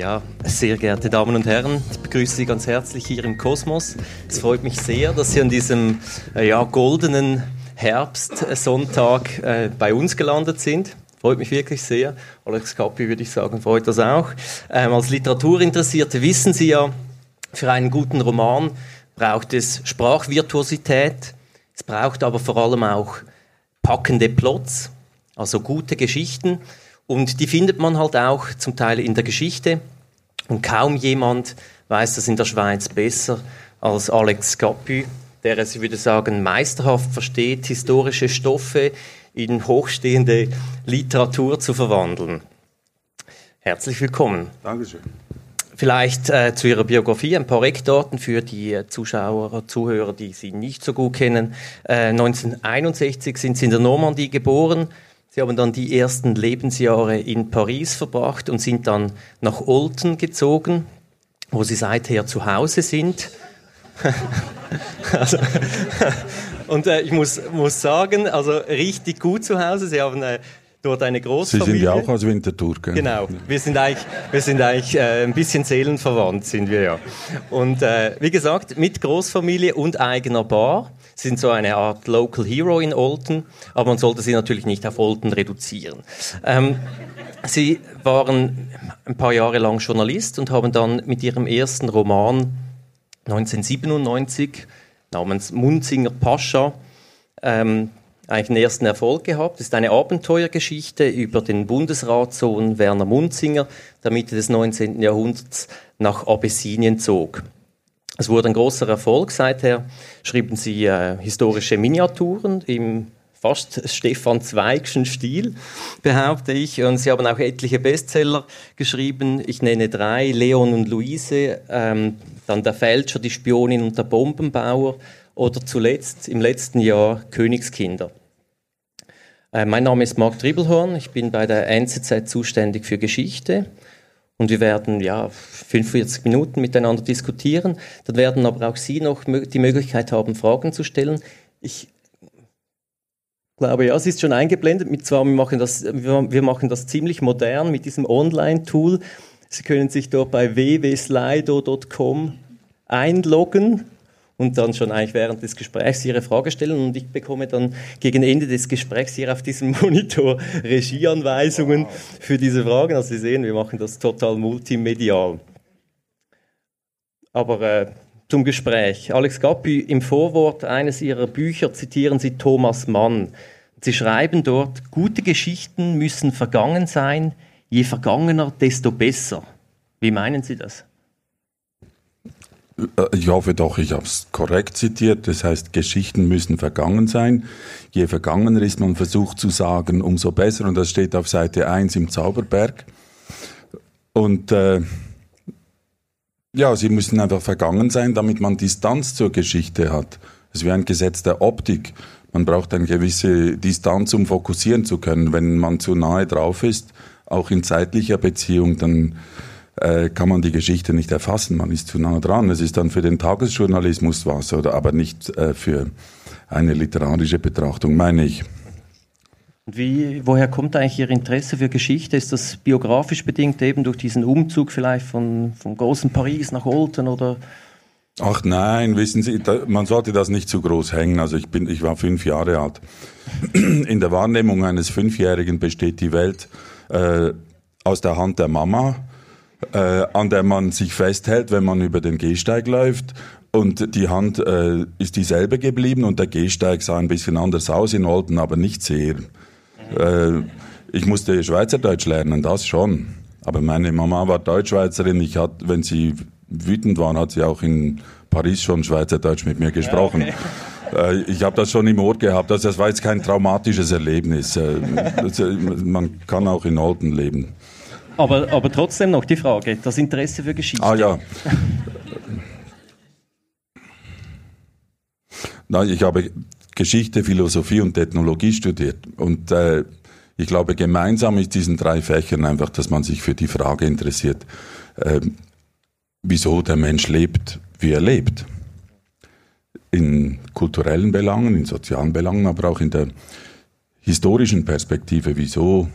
Ja, sehr geehrte Damen und Herren, ich begrüße Sie ganz herzlich hier im Kosmos. Es freut mich sehr, dass Sie an diesem äh, ja, goldenen Herbstsonntag äh, bei uns gelandet sind. Freut mich wirklich sehr. Alex Kappi würde ich sagen, freut das auch. Ähm, als Literaturinteressierte wissen Sie ja, für einen guten Roman braucht es Sprachvirtuosität. Es braucht aber vor allem auch packende Plots, also gute Geschichten. Und die findet man halt auch zum Teil in der Geschichte. Und kaum jemand weiß das in der Schweiz besser als Alex Capu, der es, ich würde sagen, meisterhaft versteht, historische Stoffe in hochstehende Literatur zu verwandeln. Herzlich willkommen. Dankeschön. Vielleicht äh, zu Ihrer Biografie ein paar Eckdaten für die Zuschauer, Zuhörer, die Sie nicht so gut kennen. Äh, 1961 sind Sie in der Normandie geboren, Sie haben dann die ersten Lebensjahre in Paris verbracht und sind dann nach Olten gezogen, wo Sie seither zu Hause sind. also, und äh, ich muss, muss sagen, also richtig gut zu Hause. Sie haben äh, dort eine Großfamilie. Sie sind ja auch aus Winterthur, gell? Genau. Wir sind eigentlich, wir sind eigentlich äh, ein bisschen seelenverwandt, sind wir ja. Und äh, wie gesagt, mit Großfamilie und eigener Bar sind so eine Art Local Hero in Olten, aber man sollte sie natürlich nicht auf Olten reduzieren. Ähm, sie waren ein paar Jahre lang Journalist und haben dann mit ihrem ersten Roman 1997 namens Munzinger Pascha ähm, eigentlich einen ersten Erfolg gehabt. Das ist eine Abenteuergeschichte über den Bundesratssohn Werner Munzinger, der Mitte des 19. Jahrhunderts nach Abessinien zog. Es wurde ein großer Erfolg. Seither schrieben sie äh, historische Miniaturen im fast Stefan Zweigschen Stil, behaupte ich. Und sie haben auch etliche Bestseller geschrieben. Ich nenne drei, Leon und Luise, ähm, dann Der Fälscher, die Spionin und der Bombenbauer oder zuletzt im letzten Jahr Königskinder. Äh, mein Name ist Marc Dribbelhorn, ich bin bei der NZZ zuständig für Geschichte und wir werden ja 45 Minuten miteinander diskutieren. Dann werden aber auch Sie noch die Möglichkeit haben, Fragen zu stellen. Ich glaube, ja, es ist schon eingeblendet. Mit zwar, wir machen das, wir machen das ziemlich modern mit diesem Online-Tool. Sie können sich dort bei www.slido.com einloggen und dann schon eigentlich während des Gesprächs Ihre Frage stellen und ich bekomme dann gegen Ende des Gesprächs hier auf diesem Monitor Regieanweisungen für diese Fragen. Also Sie sehen, wir machen das total multimedial. Aber äh, zum Gespräch. Alex Gappi, im Vorwort eines Ihrer Bücher zitieren Sie Thomas Mann. Sie schreiben dort, gute Geschichten müssen vergangen sein, je vergangener, desto besser. Wie meinen Sie das? Äh, ich hoffe doch, ich habe es korrekt zitiert. Das heißt, Geschichten müssen vergangen sein. Je vergangener ist man versucht zu sagen, umso besser. Und das steht auf Seite 1 im Zauberberg. Und äh, ja, sie müssen einfach vergangen sein, damit man Distanz zur Geschichte hat. Es wie ein Gesetz der Optik. Man braucht eine gewisse Distanz, um fokussieren zu können. Wenn man zu nahe drauf ist, auch in zeitlicher Beziehung, dann äh, kann man die Geschichte nicht erfassen. Man ist zu nah dran. Es ist dann für den Tagesjournalismus was, oder aber nicht äh, für eine literarische Betrachtung, meine ich. Wie, woher kommt eigentlich Ihr Interesse für Geschichte? Ist das biografisch bedingt eben durch diesen Umzug vielleicht von, vom großen Paris nach Olten oder? Ach nein, wissen Sie, da, man sollte das nicht zu groß hängen. Also ich bin, ich war fünf Jahre alt. In der Wahrnehmung eines Fünfjährigen besteht die Welt äh, aus der Hand der Mama äh, an der man sich festhält, wenn man über den Gehsteig läuft. Und die Hand äh, ist dieselbe geblieben und der Gehsteig sah ein bisschen anders aus in Olten, aber nicht sehr. Äh, ich musste Schweizerdeutsch lernen, das schon. Aber meine Mama war Deutschschweizerin. Ich hat, wenn sie wütend war, hat sie auch in Paris schon Schweizerdeutsch mit mir gesprochen. Ja, okay. Äh, ich habe das schon im Ohr gehabt. Also das war jetzt kein traumatisches Erlebnis. Äh, man kann auch in Olten leben. Aber, aber trotzdem noch die Frage, das Interesse für Geschichte. Ah ja. Nein, ich habe Geschichte, Philosophie und Ethnologie studiert. Und äh, ich glaube, gemeinsam ist diesen drei Fächern einfach, dass man sich für die Frage interessiert, äh, wieso der Mensch lebt, wie er lebt. in kulturellen Belangen, in sozialen Belangen, aber auch in der historischen Perspektive, wieso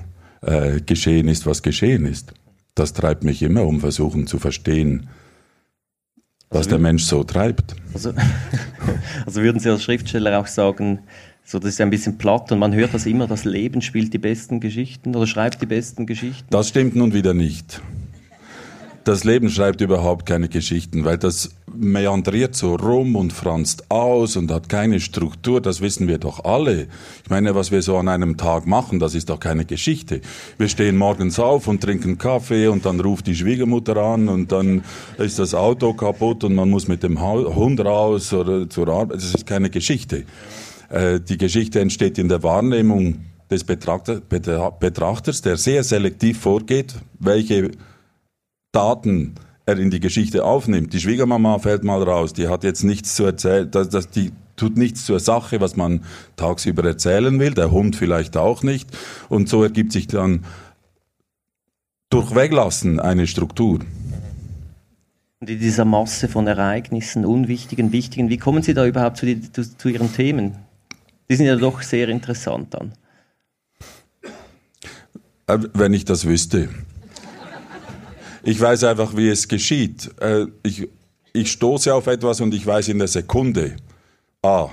äh, geschehen ist, was geschehen ist. Das treibt mich immer um versuchen zu verstehen, was also, der Mensch so treibt. Also, also würden Sie als Schriftsteller auch sagen, so, das ist ein bisschen platt und man hört das immer, das Leben spielt die besten Geschichten oder schreibt die besten Geschichten. Das stimmt nun wieder nicht das Leben schreibt überhaupt keine Geschichten, weil das meandriert so rum und franzt aus und hat keine Struktur, das wissen wir doch alle. Ich meine, was wir so an einem Tag machen, das ist doch keine Geschichte. Wir stehen morgens auf und trinken Kaffee und dann ruft die Schwiegermutter an und dann ist das Auto kaputt und man muss mit dem Hund raus oder zur Arbeit. Das ist keine Geschichte. Äh, die Geschichte entsteht in der Wahrnehmung des Betrachters, der sehr selektiv vorgeht, welche Daten er in die Geschichte aufnimmt. Die Schwiegermama fällt mal raus, die hat jetzt nichts zu erzählen, das, das, die tut nichts zur Sache, was man tagsüber erzählen will, der Hund vielleicht auch nicht. Und so ergibt sich dann durch Weglassen eine Struktur. Und in dieser Masse von Ereignissen, unwichtigen, wichtigen, wie kommen Sie da überhaupt zu, die, zu, zu Ihren Themen? Die sind ja doch sehr interessant dann. Äh, wenn ich das wüsste. Ich weiß einfach, wie es geschieht. Äh, ich, ich stoße auf etwas und ich weiß in der Sekunde, ah,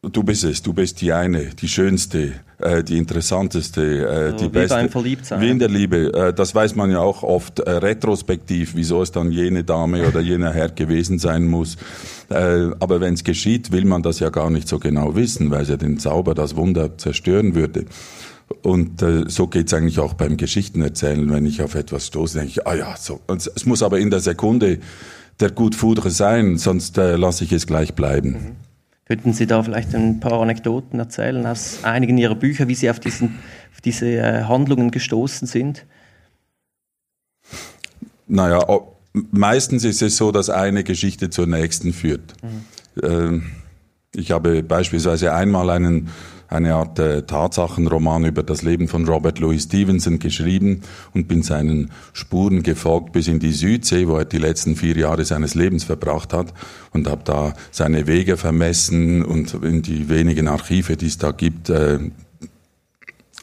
du bist es, du bist die eine, die schönste, äh, die interessanteste, äh, also die wie beste. Beim Verliebtsein. Wie in der Liebe. Das weiß man ja auch oft retrospektiv, wieso es dann jene Dame oder jener Herr gewesen sein muss. Aber wenn es geschieht, will man das ja gar nicht so genau wissen, weil es ja den Zauber, das Wunder zerstören würde. Und äh, so geht's eigentlich auch beim Geschichtenerzählen. Wenn ich auf etwas stoße, denke ich, ah ja, so. Und es muss aber in der Sekunde der Gut Foudre sein, sonst äh, lasse ich es gleich bleiben. Mhm. Könnten Sie da vielleicht ein paar Anekdoten erzählen aus einigen Ihrer Bücher, wie Sie auf, diesen, auf diese äh, Handlungen gestoßen sind? Naja, meistens ist es so, dass eine Geschichte zur nächsten führt. Mhm. Ähm, ich habe beispielsweise einmal einen eine Art äh, Tatsachenroman über das Leben von Robert Louis Stevenson geschrieben und bin seinen Spuren gefolgt bis in die Südsee, wo er die letzten vier Jahre seines Lebens verbracht hat und habe da seine Wege vermessen und in die wenigen Archive, die es da gibt, äh,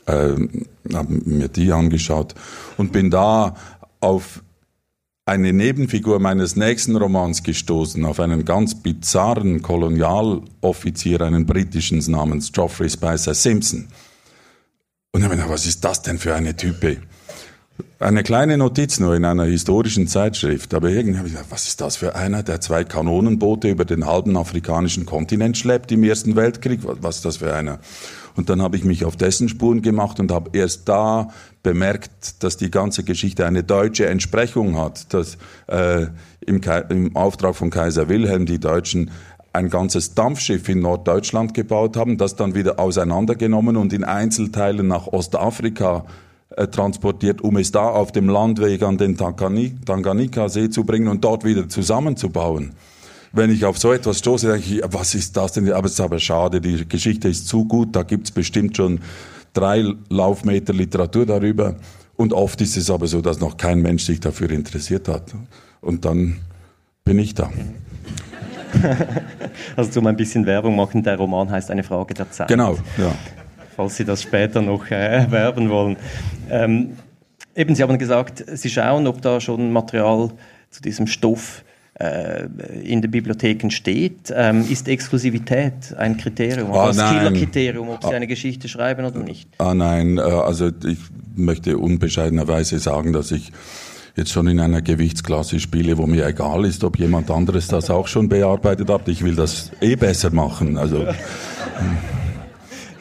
äh, habe mir die angeschaut und bin da auf eine Nebenfigur meines nächsten Romans gestoßen, auf einen ganz bizarren Kolonialoffizier, einen britischen namens Geoffrey Spicer Simpson. Und ich meine, was ist das denn für eine Type? Eine kleine Notiz nur in einer historischen Zeitschrift, aber irgendwie habe ich gedacht, was ist das für einer, der zwei Kanonenboote über den halben afrikanischen Kontinent schleppt im Ersten Weltkrieg? Was ist das für einer? Und dann habe ich mich auf dessen Spuren gemacht und habe erst da bemerkt, dass die ganze Geschichte eine deutsche Entsprechung hat, dass äh, im, im Auftrag von Kaiser Wilhelm die Deutschen ein ganzes Dampfschiff in Norddeutschland gebaut haben, das dann wieder auseinandergenommen und in Einzelteilen nach Ostafrika äh, transportiert, um es da auf dem Landweg an den Tanganika-See zu bringen und dort wieder zusammenzubauen wenn ich auf so etwas stoße, denke ich, was ist das denn? Aber es ist aber schade, die Geschichte ist zu gut, da gibt's bestimmt schon drei Laufmeter Literatur darüber. Und oft ist es aber so, dass noch kein Mensch sich dafür interessiert hat. Und dann bin ich da. Also zum ein bisschen Werbung machen, der Roman heißt Eine Frage der Zeit. Genau, ja. Falls Sie das später noch äh, erwerben wollen. Ähm, eben, Sie haben gesagt, Sie schauen, ob da schon Material zu diesem Stoff äh, in den Bibliotheken steht. Ähm, ist Exklusivität ein Kriterium, ah, ein Killerkriterium, ob Sie ah, eine Geschichte schreiben oder nicht? Ah nein, äh, also ich möchte unbescheidenerweise sagen, dass ich jetzt schon in einer Gewichtsklasse spiele, wo mir egal ist, ob jemand anderes das auch schon bearbeitet hat. Ich will das eh besser machen. Also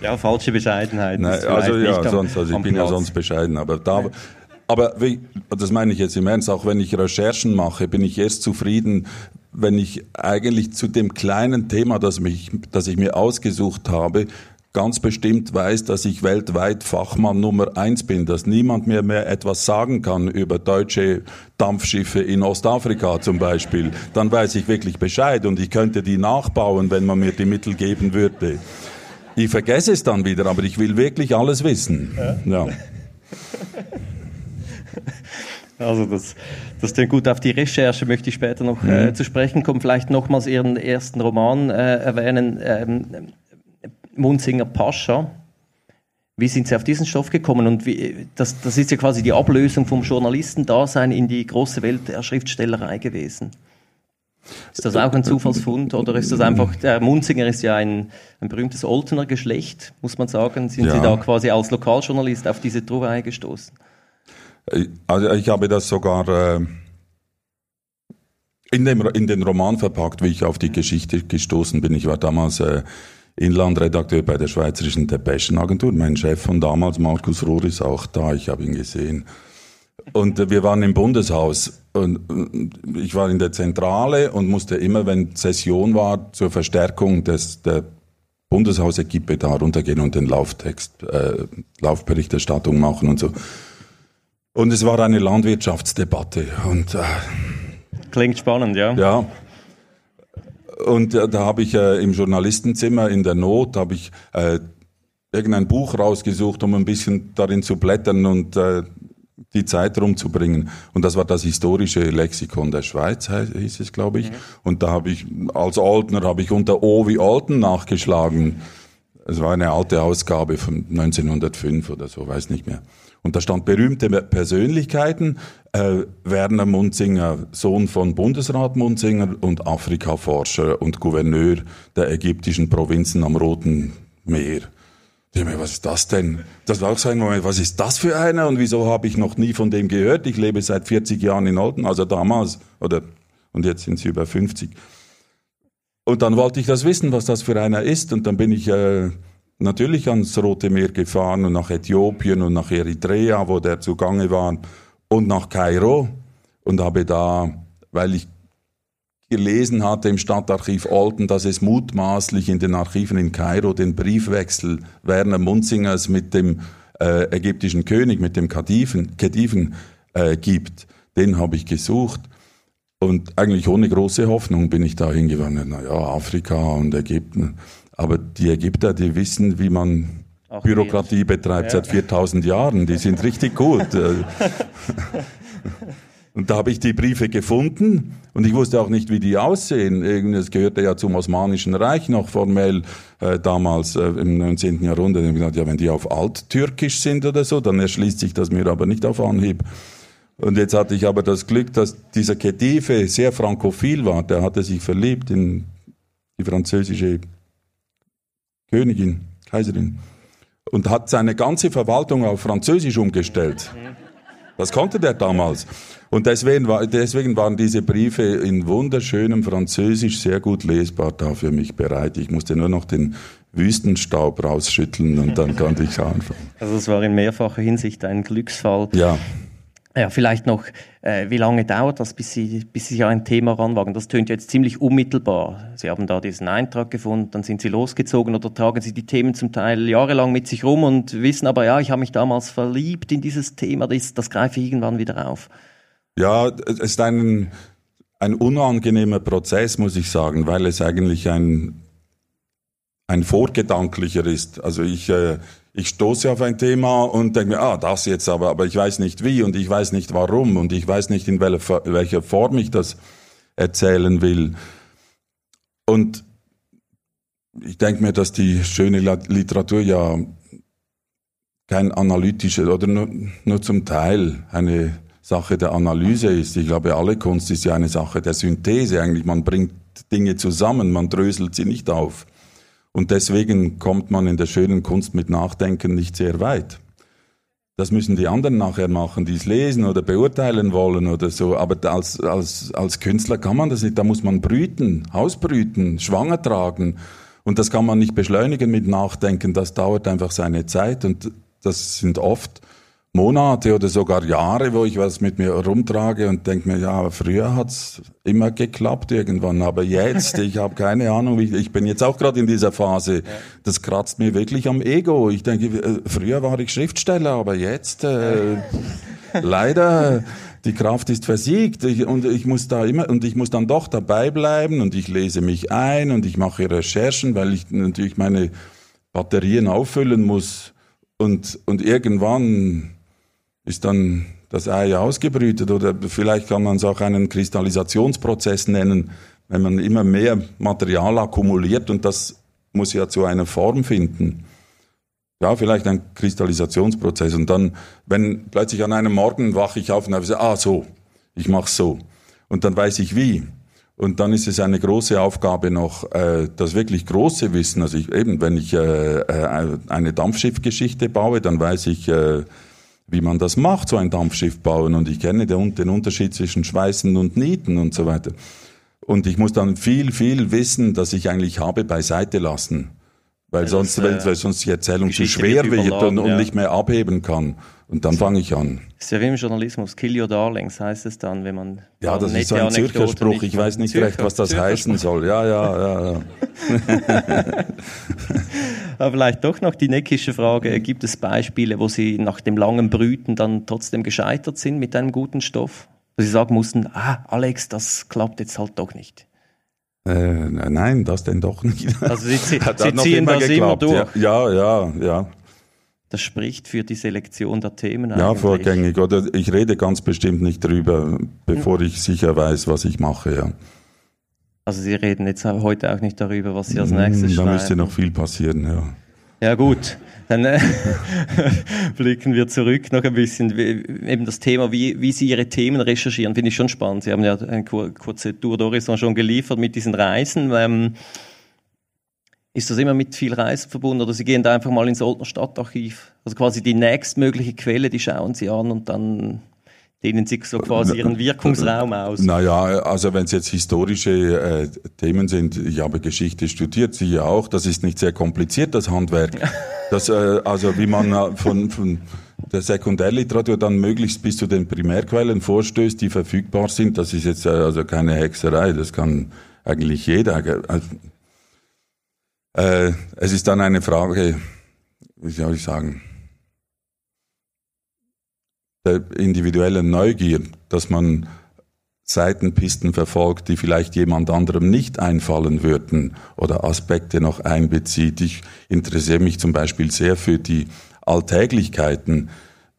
ja, falsche Bescheidenheit. Nein, also ja, sonst, also ich bin Platz. ja sonst bescheiden, aber da, aber wie, das meine ich jetzt im Ernst, auch wenn ich Recherchen mache, bin ich erst zufrieden, wenn ich eigentlich zu dem kleinen Thema, das, mich, das ich mir ausgesucht habe, ganz bestimmt weiß, dass ich weltweit Fachmann Nummer eins bin, dass niemand mir mehr etwas sagen kann über deutsche Dampfschiffe in Ostafrika zum Beispiel, dann weiß ich wirklich Bescheid und ich könnte die nachbauen, wenn man mir die Mittel geben würde. Ich vergesse es dann wieder, aber ich will wirklich alles wissen. Ja. ja. Also das, das klingt gut. Auf die Recherche möchte ich später noch äh, mhm. zu sprechen kommen. Vielleicht nochmals Ihren ersten Roman äh, erwähnen, ähm, Munzinger Pascha. Wie sind Sie auf diesen Stoff gekommen? Und wie, das, das ist ja quasi die Ablösung vom Journalistendasein in die große Welt der Schriftstellerei gewesen. Ist das auch ein Zufallsfund oder ist das einfach, der Munzinger ist ja ein, ein berühmtes Oltener Geschlecht, muss man sagen. Sind ja. Sie da quasi als Lokaljournalist auf diese Trouverei gestoßen? Also ich habe das sogar äh, in, dem, in den Roman verpackt, wie ich auf die Geschichte gestoßen bin. Ich war damals äh, Inlandredakteur bei der Schweizerischen Depeschenagentur. Mein Chef von damals, Markus Rohr, ist auch da. Ich habe ihn gesehen. Und wir waren im Bundeshaus und ich war in der Zentrale und musste immer, wenn Session war, zur Verstärkung des, der Bundeshausequipe da runtergehen und den Lauftext, äh, Laufberichterstattung machen und so. Und es war eine Landwirtschaftsdebatte und äh, klingt spannend, ja. Ja. Und äh, da habe ich äh, im Journalistenzimmer in der Not habe ich äh, irgendein Buch rausgesucht, um ein bisschen darin zu blättern und äh, die Zeit rumzubringen. Und das war das historische Lexikon der Schweiz, hieß es, glaube ich. Mhm. Und da habe ich, als Altner, habe ich unter O wie Alten nachgeschlagen. Es war eine alte Ausgabe von 1905 oder so, weiß nicht mehr. Und da stand berühmte Persönlichkeiten, äh, Werner Munzinger, Sohn von Bundesrat Munzinger und Afrikaforscher und Gouverneur der ägyptischen Provinzen am Roten Meer. Ich mir, was ist das denn? Das war auch so ein Moment, was ist das für einer und wieso habe ich noch nie von dem gehört? Ich lebe seit 40 Jahren in Olten, also damals, oder, und jetzt sind sie über 50. Und dann wollte ich das wissen, was das für einer ist und dann bin ich äh, natürlich ans Rote Meer gefahren und nach Äthiopien und nach Eritrea, wo der zugange war, und nach Kairo und habe da, weil ich gelesen hatte im Stadtarchiv Olten, dass es mutmaßlich in den Archiven in Kairo den Briefwechsel Werner Munzingers mit dem äh, ägyptischen König, mit dem Khediven, Khediven äh, gibt. Den habe ich gesucht. Und eigentlich ohne große Hoffnung bin ich da hingewandert. Naja, Afrika und Ägypten. Aber die Ägypter, die wissen, wie man Auch Bürokratie betreibt ja. seit 4000 Jahren. Die sind richtig gut. Und da habe ich die Briefe gefunden und ich wusste auch nicht, wie die aussehen. Es gehörte ja zum Osmanischen Reich noch formell äh, damals äh, im 19. Jahrhundert. Und ich gedacht, ja, wenn die auf Alttürkisch sind oder so, dann erschließt sich das mir aber nicht auf Anhieb. Und jetzt hatte ich aber das Glück, dass dieser Khedive sehr frankophil war. Der hatte sich verliebt in die französische Königin, Kaiserin. Und hat seine ganze Verwaltung auf Französisch umgestellt. Das konnte der damals. Und deswegen, deswegen waren diese Briefe in wunderschönem Französisch sehr gut lesbar da für mich bereit. Ich musste nur noch den Wüstenstaub rausschütteln und dann konnte ich anfangen. Also es war in mehrfacher Hinsicht ein Glücksfall. Ja. Ja, vielleicht noch, äh, wie lange dauert das, bis Sie, bis Sie ein Thema ranwagen? Das tönt jetzt ziemlich unmittelbar. Sie haben da diesen Eintrag gefunden, dann sind Sie losgezogen oder tragen Sie die Themen zum Teil jahrelang mit sich rum und wissen aber, ja, ich habe mich damals verliebt in dieses Thema, das, das greife ich irgendwann wieder auf. Ja, es ist ein, ein unangenehmer Prozess, muss ich sagen, weil es eigentlich ein, ein vorgedanklicher ist. Also ich, äh, ich stoße auf ein Thema und denke mir, ah, das jetzt aber, aber ich weiß nicht wie und ich weiß nicht warum und ich weiß nicht, in welcher, welcher Form ich das erzählen will. Und ich denke mir, dass die schöne Literatur ja kein analytischer oder nur, nur zum Teil eine Sache der Analyse ist. Ich glaube, alle Kunst ist ja eine Sache der Synthese eigentlich. Man bringt Dinge zusammen, man dröselt sie nicht auf. Und deswegen kommt man in der schönen Kunst mit Nachdenken nicht sehr weit. Das müssen die anderen nachher machen, die es lesen oder beurteilen wollen oder so. Aber als, als, als Künstler kann man das nicht. Da muss man brüten, ausbrüten, schwanger tragen. Und das kann man nicht beschleunigen mit Nachdenken. Das dauert einfach seine Zeit. Und das sind oft Monate oder sogar Jahre, wo ich was mit mir rumtrage und denke mir, ja, früher hat's immer geklappt irgendwann, aber jetzt, ich habe keine Ahnung, wie, ich bin jetzt auch gerade in dieser Phase, das kratzt mir wirklich am Ego. Ich denke, äh, früher war ich Schriftsteller, aber jetzt äh, leider die Kraft ist versiegt. Ich, und ich muss da immer und ich muss dann doch dabei bleiben und ich lese mich ein und ich mache Recherchen, weil ich natürlich meine Batterien auffüllen muss. Und und irgendwann ist dann das Ei ausgebrütet oder vielleicht kann man es auch einen Kristallisationsprozess nennen, wenn man immer mehr Material akkumuliert und das muss ja zu einer Form finden. Ja, vielleicht ein Kristallisationsprozess. Und dann, wenn plötzlich an einem Morgen wache ich auf und habe gesagt, ah, so, ich mache so. Und dann weiß ich wie. Und dann ist es eine große Aufgabe noch, äh, das wirklich große Wissen. Also ich, eben, wenn ich äh, äh eine Dampfschiffgeschichte baue, dann weiß ich, wie man das macht, so ein Dampfschiff bauen. Und ich kenne den, Unterschied zwischen Schweißen und Nieten und so weiter. Und ich muss dann viel, viel Wissen, das ich eigentlich habe, beiseite lassen. Weil, ja, sonst, das, äh, weil sonst die Erzählung Geschichte zu schwer wird, und, und ja. nicht mehr abheben kann. Und dann fange ich an. Das ist ja wie im Journalismus, kill your darlings heißt es dann, wenn man... Ja, das ist so ein Zürcher Spruch, ich weiß nicht Zürcher, recht, was das Zürcher heißen soll. Ja, ja, ja, ja. Aber vielleicht doch noch die neckische Frage, gibt es Beispiele, wo Sie nach dem langen Brüten dann trotzdem gescheitert sind mit einem guten Stoff? Wo Sie sagen mussten, ah, Alex, das klappt jetzt halt doch nicht. Äh, nein, das denn doch nicht. Also Sie, Sie, Sie ziehen immer das geklappt. immer durch? Ja, ja, ja. Das spricht für die Selektion der Themen. Ja, eigentlich. vorgängig. Oder ich rede ganz bestimmt nicht drüber, bevor hm. ich sicher weiß, was ich mache, ja. Also Sie reden jetzt heute auch nicht darüber, was Sie als nächstes hm, da schreiben. Da müsste noch viel passieren, ja. Ja gut, dann äh, blicken wir zurück noch ein bisschen. Eben das Thema, wie, wie Sie Ihre Themen recherchieren, finde ich schon spannend. Sie haben ja eine kurze Tour d'Horizon schon geliefert mit diesen Reisen. Ähm, ist das immer mit viel Reisen verbunden oder Sie gehen da einfach mal ins Oldner Stadtarchiv? Also quasi die nächstmögliche Quelle, die schauen Sie an und dann dehnen Sie so quasi Ihren Wirkungsraum aus? Naja, also wenn es jetzt historische äh, Themen sind, ich habe Geschichte studiert, Sie ja auch, das ist nicht sehr kompliziert, das Handwerk. Das, äh, also wie man äh, von, von der Sekundärliteratur dann möglichst bis zu den Primärquellen vorstößt, die verfügbar sind, das ist jetzt äh, also keine Hexerei, das kann eigentlich jeder. Also, äh, es ist dann eine Frage, wie soll ich sagen, der individuellen Neugier, dass man Seitenpisten verfolgt, die vielleicht jemand anderem nicht einfallen würden oder Aspekte noch einbezieht. Ich interessiere mich zum Beispiel sehr für die Alltäglichkeiten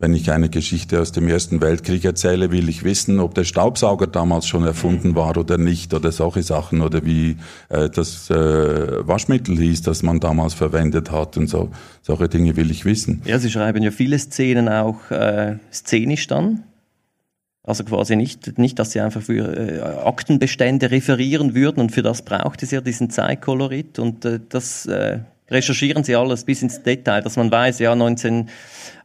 wenn ich eine Geschichte aus dem Ersten Weltkrieg erzähle, will ich wissen, ob der Staubsauger damals schon erfunden war oder nicht oder solche Sachen oder wie äh, das äh, Waschmittel hieß, das man damals verwendet hat und so. Solche Dinge will ich wissen. Ja, Sie schreiben ja viele Szenen auch äh, szenisch dann. Also quasi nicht, nicht, dass sie einfach für äh, Aktenbestände referieren würden und für das braucht es ja diesen Zeitkolorit und äh, das äh, recherchieren sie alles bis ins Detail, dass man weiß, ja 19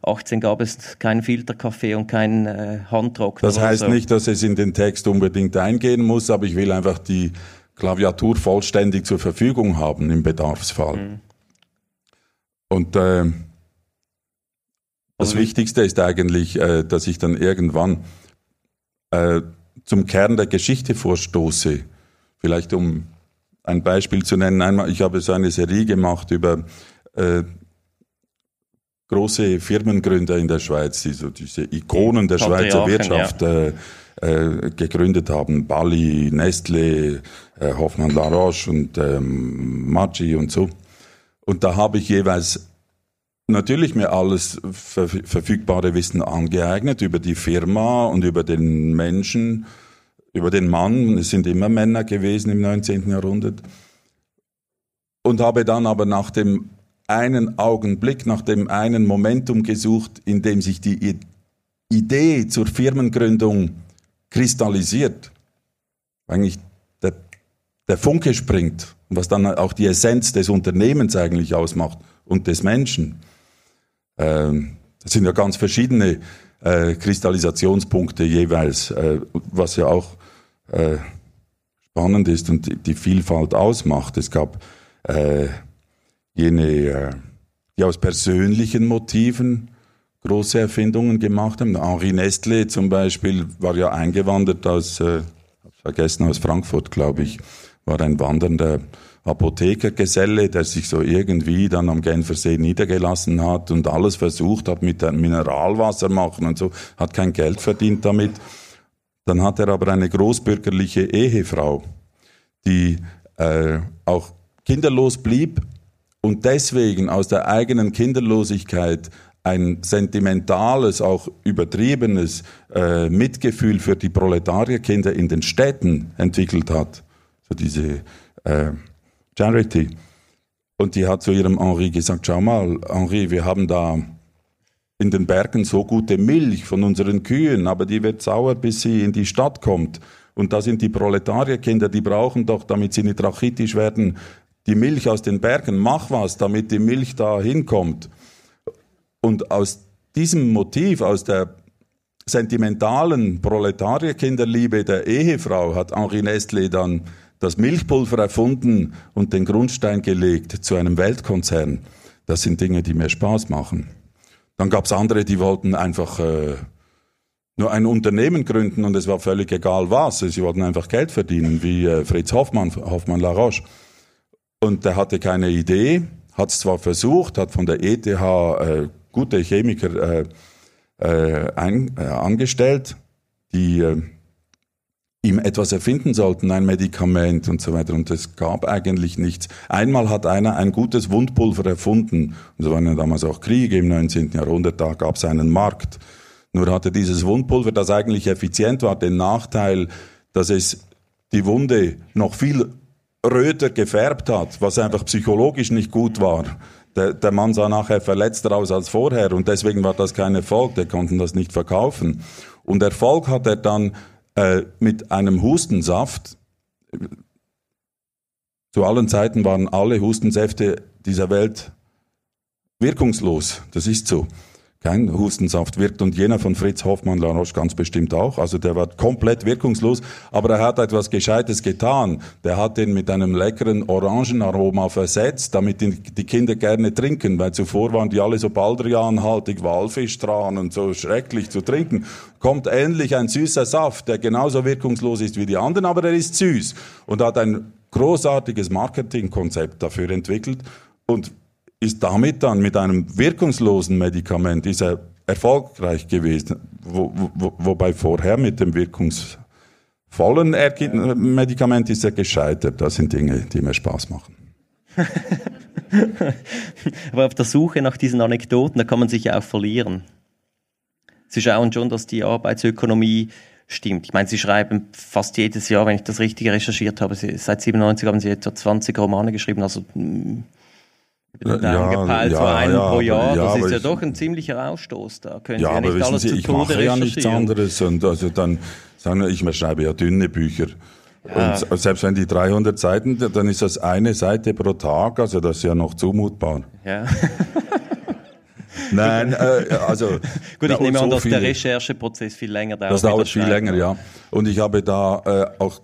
18 gab es keinen Filterkaffee und keinen äh, Handtrockner. Das heißt so. nicht, dass es in den Text unbedingt eingehen muss, aber ich will einfach die Klaviatur vollständig zur Verfügung haben im Bedarfsfall. Mhm. Und äh, das also Wichtigste ist eigentlich, äh, dass ich dann irgendwann äh, zum Kern der Geschichte vorstoße. Vielleicht um ein Beispiel zu nennen. Einmal, ich habe so eine Serie gemacht über äh, große Firmengründer in der Schweiz, die so diese Ikonen der Schweizer Wirtschaft ja. äh, äh, gegründet haben. Bali, Nestle, äh, Hoffmann La Roche und ähm, Maggi und so. Und da habe ich jeweils natürlich mir alles ver verfügbare Wissen angeeignet über die Firma und über den Menschen, über den Mann. Es sind immer Männer gewesen im 19. Jahrhundert. Und habe dann aber nach dem einen Augenblick, nach dem einen Momentum gesucht, in dem sich die Idee zur Firmengründung kristallisiert. Eigentlich der, der Funke springt, was dann auch die Essenz des Unternehmens eigentlich ausmacht und des Menschen. Ähm, das sind ja ganz verschiedene äh, Kristallisationspunkte jeweils, äh, was ja auch äh, spannend ist und die, Vielfalt ausmacht. Es gab äh, jene, äh, die aus persönlichen Motiven große Erfindungen gemacht haben. Henri Nestle zum Beispiel war ja eingewandert aus, äh, vergessen, aus Frankfurt, glaube ich, war ein wandernder Apothekergeselle, der sich so irgendwie dann am Genfersee niedergelassen hat und alles versucht hat mit Mineralwasser machen und so, hat kein Geld verdient damit. Dann hat er aber eine großbürgerliche Ehefrau, die äh, auch kinderlos blieb und deswegen aus der eigenen Kinderlosigkeit ein sentimentales, auch übertriebenes äh, Mitgefühl für die Proletarierkinder in den Städten entwickelt hat. So diese äh, Charity. Und die hat zu ihrem Henri gesagt, schau mal, Henri, wir haben da in den Bergen so gute Milch von unseren Kühen, aber die wird sauer, bis sie in die Stadt kommt. Und da sind die Proletarierkinder, die brauchen doch, damit sie nicht rachitisch werden, die Milch aus den Bergen. Mach was, damit die Milch da hinkommt. Und aus diesem Motiv, aus der sentimentalen Proletarierkinderliebe der Ehefrau hat Henri Nestlé dann das Milchpulver erfunden und den Grundstein gelegt zu einem Weltkonzern. Das sind Dinge, die mir Spaß machen. Dann gab es andere, die wollten einfach äh, nur ein Unternehmen gründen und es war völlig egal was. Sie wollten einfach Geld verdienen, wie äh, Fritz Hoffmann, Hoffmann Laroche. Und der hatte keine Idee, hat es zwar versucht, hat von der ETH äh, gute Chemiker äh, äh, ein, äh, angestellt, die äh, ihm etwas erfinden sollten, ein Medikament und so weiter. Und es gab eigentlich nichts. Einmal hat einer ein gutes Wundpulver erfunden. Und so waren ja damals auch Kriege im 19. Jahrhundert, da gab es einen Markt. Nur hatte dieses Wundpulver, das eigentlich effizient war, den Nachteil, dass es die Wunde noch viel röter gefärbt hat, was einfach psychologisch nicht gut war. Der, der Mann sah nachher verletzter aus als vorher und deswegen war das kein Erfolg, der konnten das nicht verkaufen. Und Erfolg hat er dann äh, mit einem Hustensaft. Zu allen Zeiten waren alle Hustensäfte dieser Welt wirkungslos. Das ist so kein Hustensaft wirkt und jener von Fritz Hoffmann Laroche ganz bestimmt auch. Also der war komplett wirkungslos, aber er hat etwas Gescheites getan. Der hat den mit einem leckeren Orangenaroma versetzt, damit die Kinder gerne trinken, weil zuvor waren die alle so baldrianhaltig, Walfisch dran und so schrecklich zu trinken. Kommt endlich ein süßer Saft, der genauso wirkungslos ist wie die anderen, aber er ist süß und hat ein großartiges Marketingkonzept dafür entwickelt und ist damit dann mit einem wirkungslosen Medikament ist er erfolgreich gewesen, wo, wo, wobei vorher mit dem wirkungsvollen Medikament ist er gescheitert. Das sind Dinge, die mir Spaß machen. Aber auf der Suche nach diesen Anekdoten, da kann man sich ja auch verlieren. Sie schauen schon, dass die Arbeitsökonomie stimmt. Ich meine, Sie schreiben fast jedes Jahr, wenn ich das richtig recherchiert habe, seit 97 haben Sie etwa 20 Romane geschrieben, also ja, angepeilt, ja, so einen ja, pro Jahr. Ja, das ist ja doch ein ziemlicher Ausstoß. Da können ja, Sie ja nicht alles Sie, zu ich mache ja nichts anderes. Und also dann sagen ich schreibe ja dünne Bücher. Und selbst wenn die 300 Seiten, dann ist das eine Seite pro Tag, also das ist ja noch zumutbar. Ja. Nein, äh, also. Gut, ich nehme an, dass der Rechercheprozess viel länger dauert. Das dauert viel länger, ja. Und ich habe da äh, auch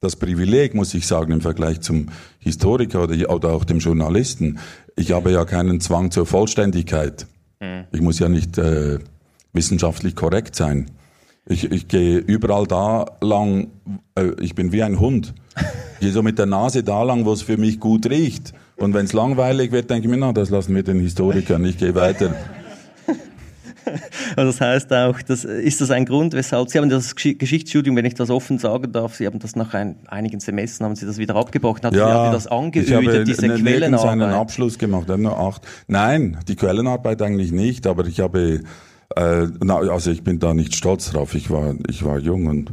das Privileg, muss ich sagen, im Vergleich zum Historiker oder, oder auch dem Journalisten. Ich habe ja keinen Zwang zur Vollständigkeit. Mhm. Ich muss ja nicht äh, wissenschaftlich korrekt sein. Ich, ich gehe überall da lang, äh, ich bin wie ein Hund. Ich gehe so mit der Nase da lang, wo es für mich gut riecht. Und wenn es langweilig wird, denke ich mir, na, das lassen wir den Historikern, ich gehe weiter. Also das heißt auch, das, ist das ein Grund, weshalb Sie haben das Geschichtsstudium, wenn ich das offen sagen darf, Sie haben das nach ein, einigen Semestern haben Sie das wieder abgebrochen, hat ja, Sie das angeödet, ich habe diese ne, Quellenarbeit? einen Abschluss gemacht, nur acht. Nein, die Quellenarbeit eigentlich nicht, aber ich habe, äh, na, also ich bin da nicht stolz drauf. Ich war, ich war jung und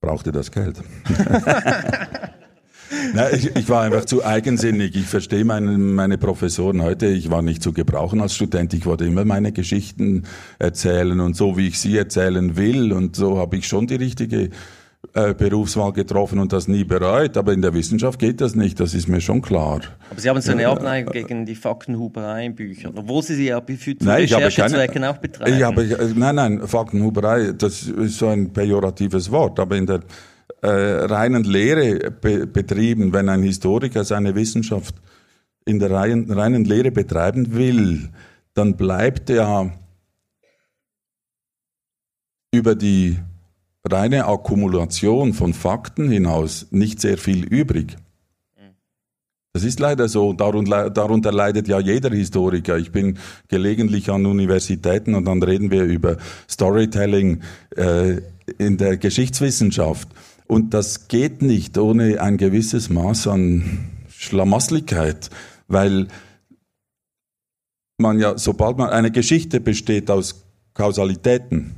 brauchte das Geld. Nein, ich, ich, war einfach zu eigensinnig. Ich verstehe meine, meine Professoren heute. Ich war nicht zu gebrauchen als Student. Ich wollte immer meine Geschichten erzählen und so, wie ich sie erzählen will. Und so habe ich schon die richtige äh, Berufswahl getroffen und das nie bereut. Aber in der Wissenschaft geht das nicht. Das ist mir schon klar. Aber Sie haben so eine Abneigung gegen die Faktenhuberei in Büchern, obwohl Sie sie ja für zu Recherchezwecken auch betreiben. Ich habe, nein, nein, Faktenhuberei, das ist so ein pejoratives Wort. Aber in der äh, reinen Lehre be betrieben, wenn ein Historiker seine Wissenschaft in der reinen, reinen Lehre betreiben will, dann bleibt ja über die reine Akkumulation von Fakten hinaus nicht sehr viel übrig. Das ist leider so. Darunter, leidet ja jeder Historiker. Ich bin gelegentlich an Universitäten und dann reden wir über Storytelling äh, in der Geschichtswissenschaft. Und das geht nicht ohne ein gewisses Maß an Schlamasslichkeit, weil man ja, sobald man eine Geschichte besteht aus Kausalitäten,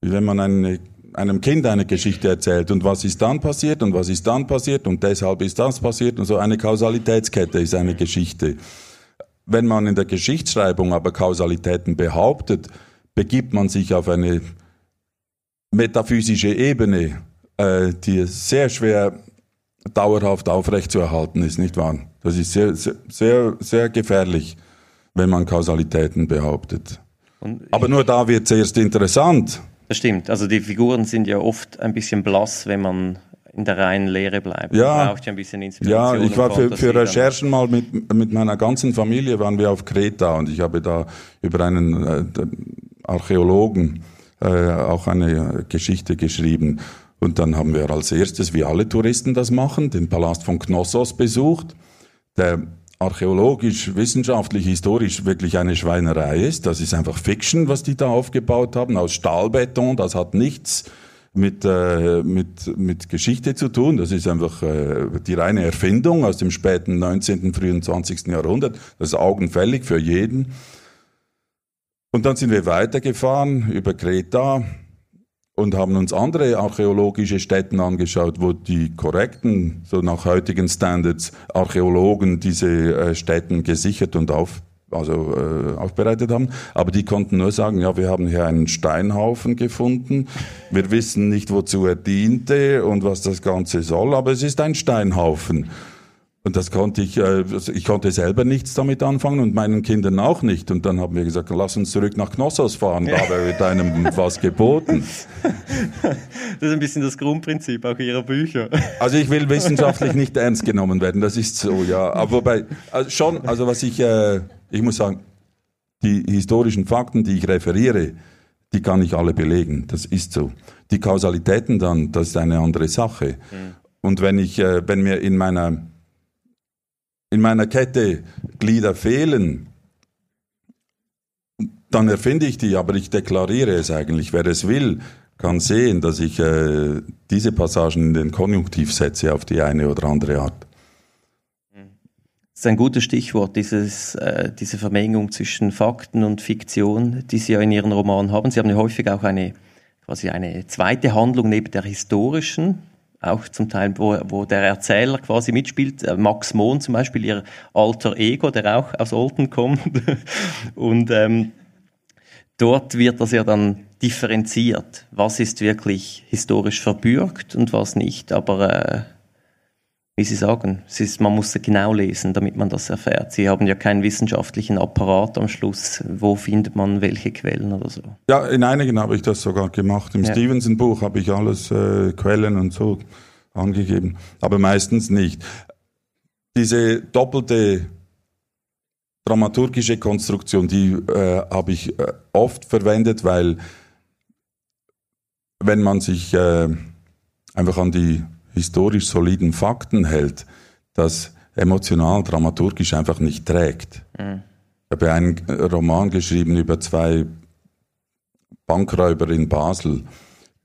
wie wenn man eine, einem Kind eine Geschichte erzählt und was ist dann passiert und was ist dann passiert und deshalb ist das passiert und so eine Kausalitätskette ist eine Geschichte. Wenn man in der Geschichtsschreibung aber Kausalitäten behauptet, begibt man sich auf eine metaphysische Ebene, äh, die sehr schwer dauerhaft aufrechtzuerhalten ist, nicht wahr? Das ist sehr, sehr, sehr gefährlich, wenn man Kausalitäten behauptet. Aber nur da wird es erst interessant. Das stimmt. Also die Figuren sind ja oft ein bisschen blass, wenn man in der reinen Lehre bleibt. Ja, man braucht ja ein bisschen Inspiration. Ja, ich war für, für Recherchen mal mit, mit meiner ganzen Familie waren wir auf Kreta und ich habe da über einen äh, Archäologen äh, auch eine Geschichte geschrieben. Und dann haben wir als erstes, wie alle Touristen das machen, den Palast von Knossos besucht, der archäologisch, wissenschaftlich, historisch wirklich eine Schweinerei ist. Das ist einfach Fiction, was die da aufgebaut haben, aus Stahlbeton. Das hat nichts mit, äh, mit, mit Geschichte zu tun. Das ist einfach äh, die reine Erfindung aus dem späten 19., frühen 20. Jahrhundert. Das ist augenfällig für jeden. Und dann sind wir weitergefahren über Kreta und haben uns andere archäologische Stätten angeschaut, wo die korrekten, so nach heutigen Standards, Archäologen diese äh, Stätten gesichert und auf, also äh, aufbereitet haben. Aber die konnten nur sagen, ja, wir haben hier einen Steinhaufen gefunden. Wir wissen nicht, wozu er diente und was das Ganze soll, aber es ist ein Steinhaufen. Und das konnte ich, äh, ich konnte selber nichts damit anfangen und meinen Kindern auch nicht. Und dann haben wir gesagt, lass uns zurück nach Knossos fahren, da wird einem was geboten. Das ist ein bisschen das Grundprinzip auch Ihrer Bücher. Also ich will wissenschaftlich nicht ernst genommen werden, das ist so, ja. Aber wobei, also schon, also was ich, äh, ich muss sagen, die historischen Fakten, die ich referiere, die kann ich alle belegen, das ist so. Die Kausalitäten dann, das ist eine andere Sache. Mhm. Und wenn ich, äh, wenn mir in meiner in meiner Kette Glieder fehlen, dann erfinde ich die, aber ich deklariere es eigentlich. Wer es will, kann sehen, dass ich äh, diese Passagen in den Konjunktiv setze auf die eine oder andere Art. Das ist ein gutes Stichwort, dieses, äh, diese Vermengung zwischen Fakten und Fiktion, die Sie ja in Ihren Romanen haben. Sie haben ja häufig auch eine, quasi eine zweite Handlung neben der historischen, auch zum Teil, wo, wo der Erzähler quasi mitspielt. Äh, Max Mohn zum Beispiel, ihr alter Ego, der auch aus Olten kommt. Und ähm, dort wird das ja dann differenziert. Was ist wirklich historisch verbürgt und was nicht. Aber äh, wie Sie sagen, ist, man muss genau lesen, damit man das erfährt. Sie haben ja keinen wissenschaftlichen Apparat am Schluss. Wo findet man welche Quellen oder so? Ja, in einigen habe ich das sogar gemacht. Im ja. Stevenson-Buch habe ich alles äh, Quellen und so angegeben, aber meistens nicht. Diese doppelte dramaturgische Konstruktion, die äh, habe ich äh, oft verwendet, weil wenn man sich äh, einfach an die historisch soliden Fakten hält, das emotional, dramaturgisch einfach nicht trägt. Mhm. Ich habe einen Roman geschrieben über zwei Bankräuber in Basel.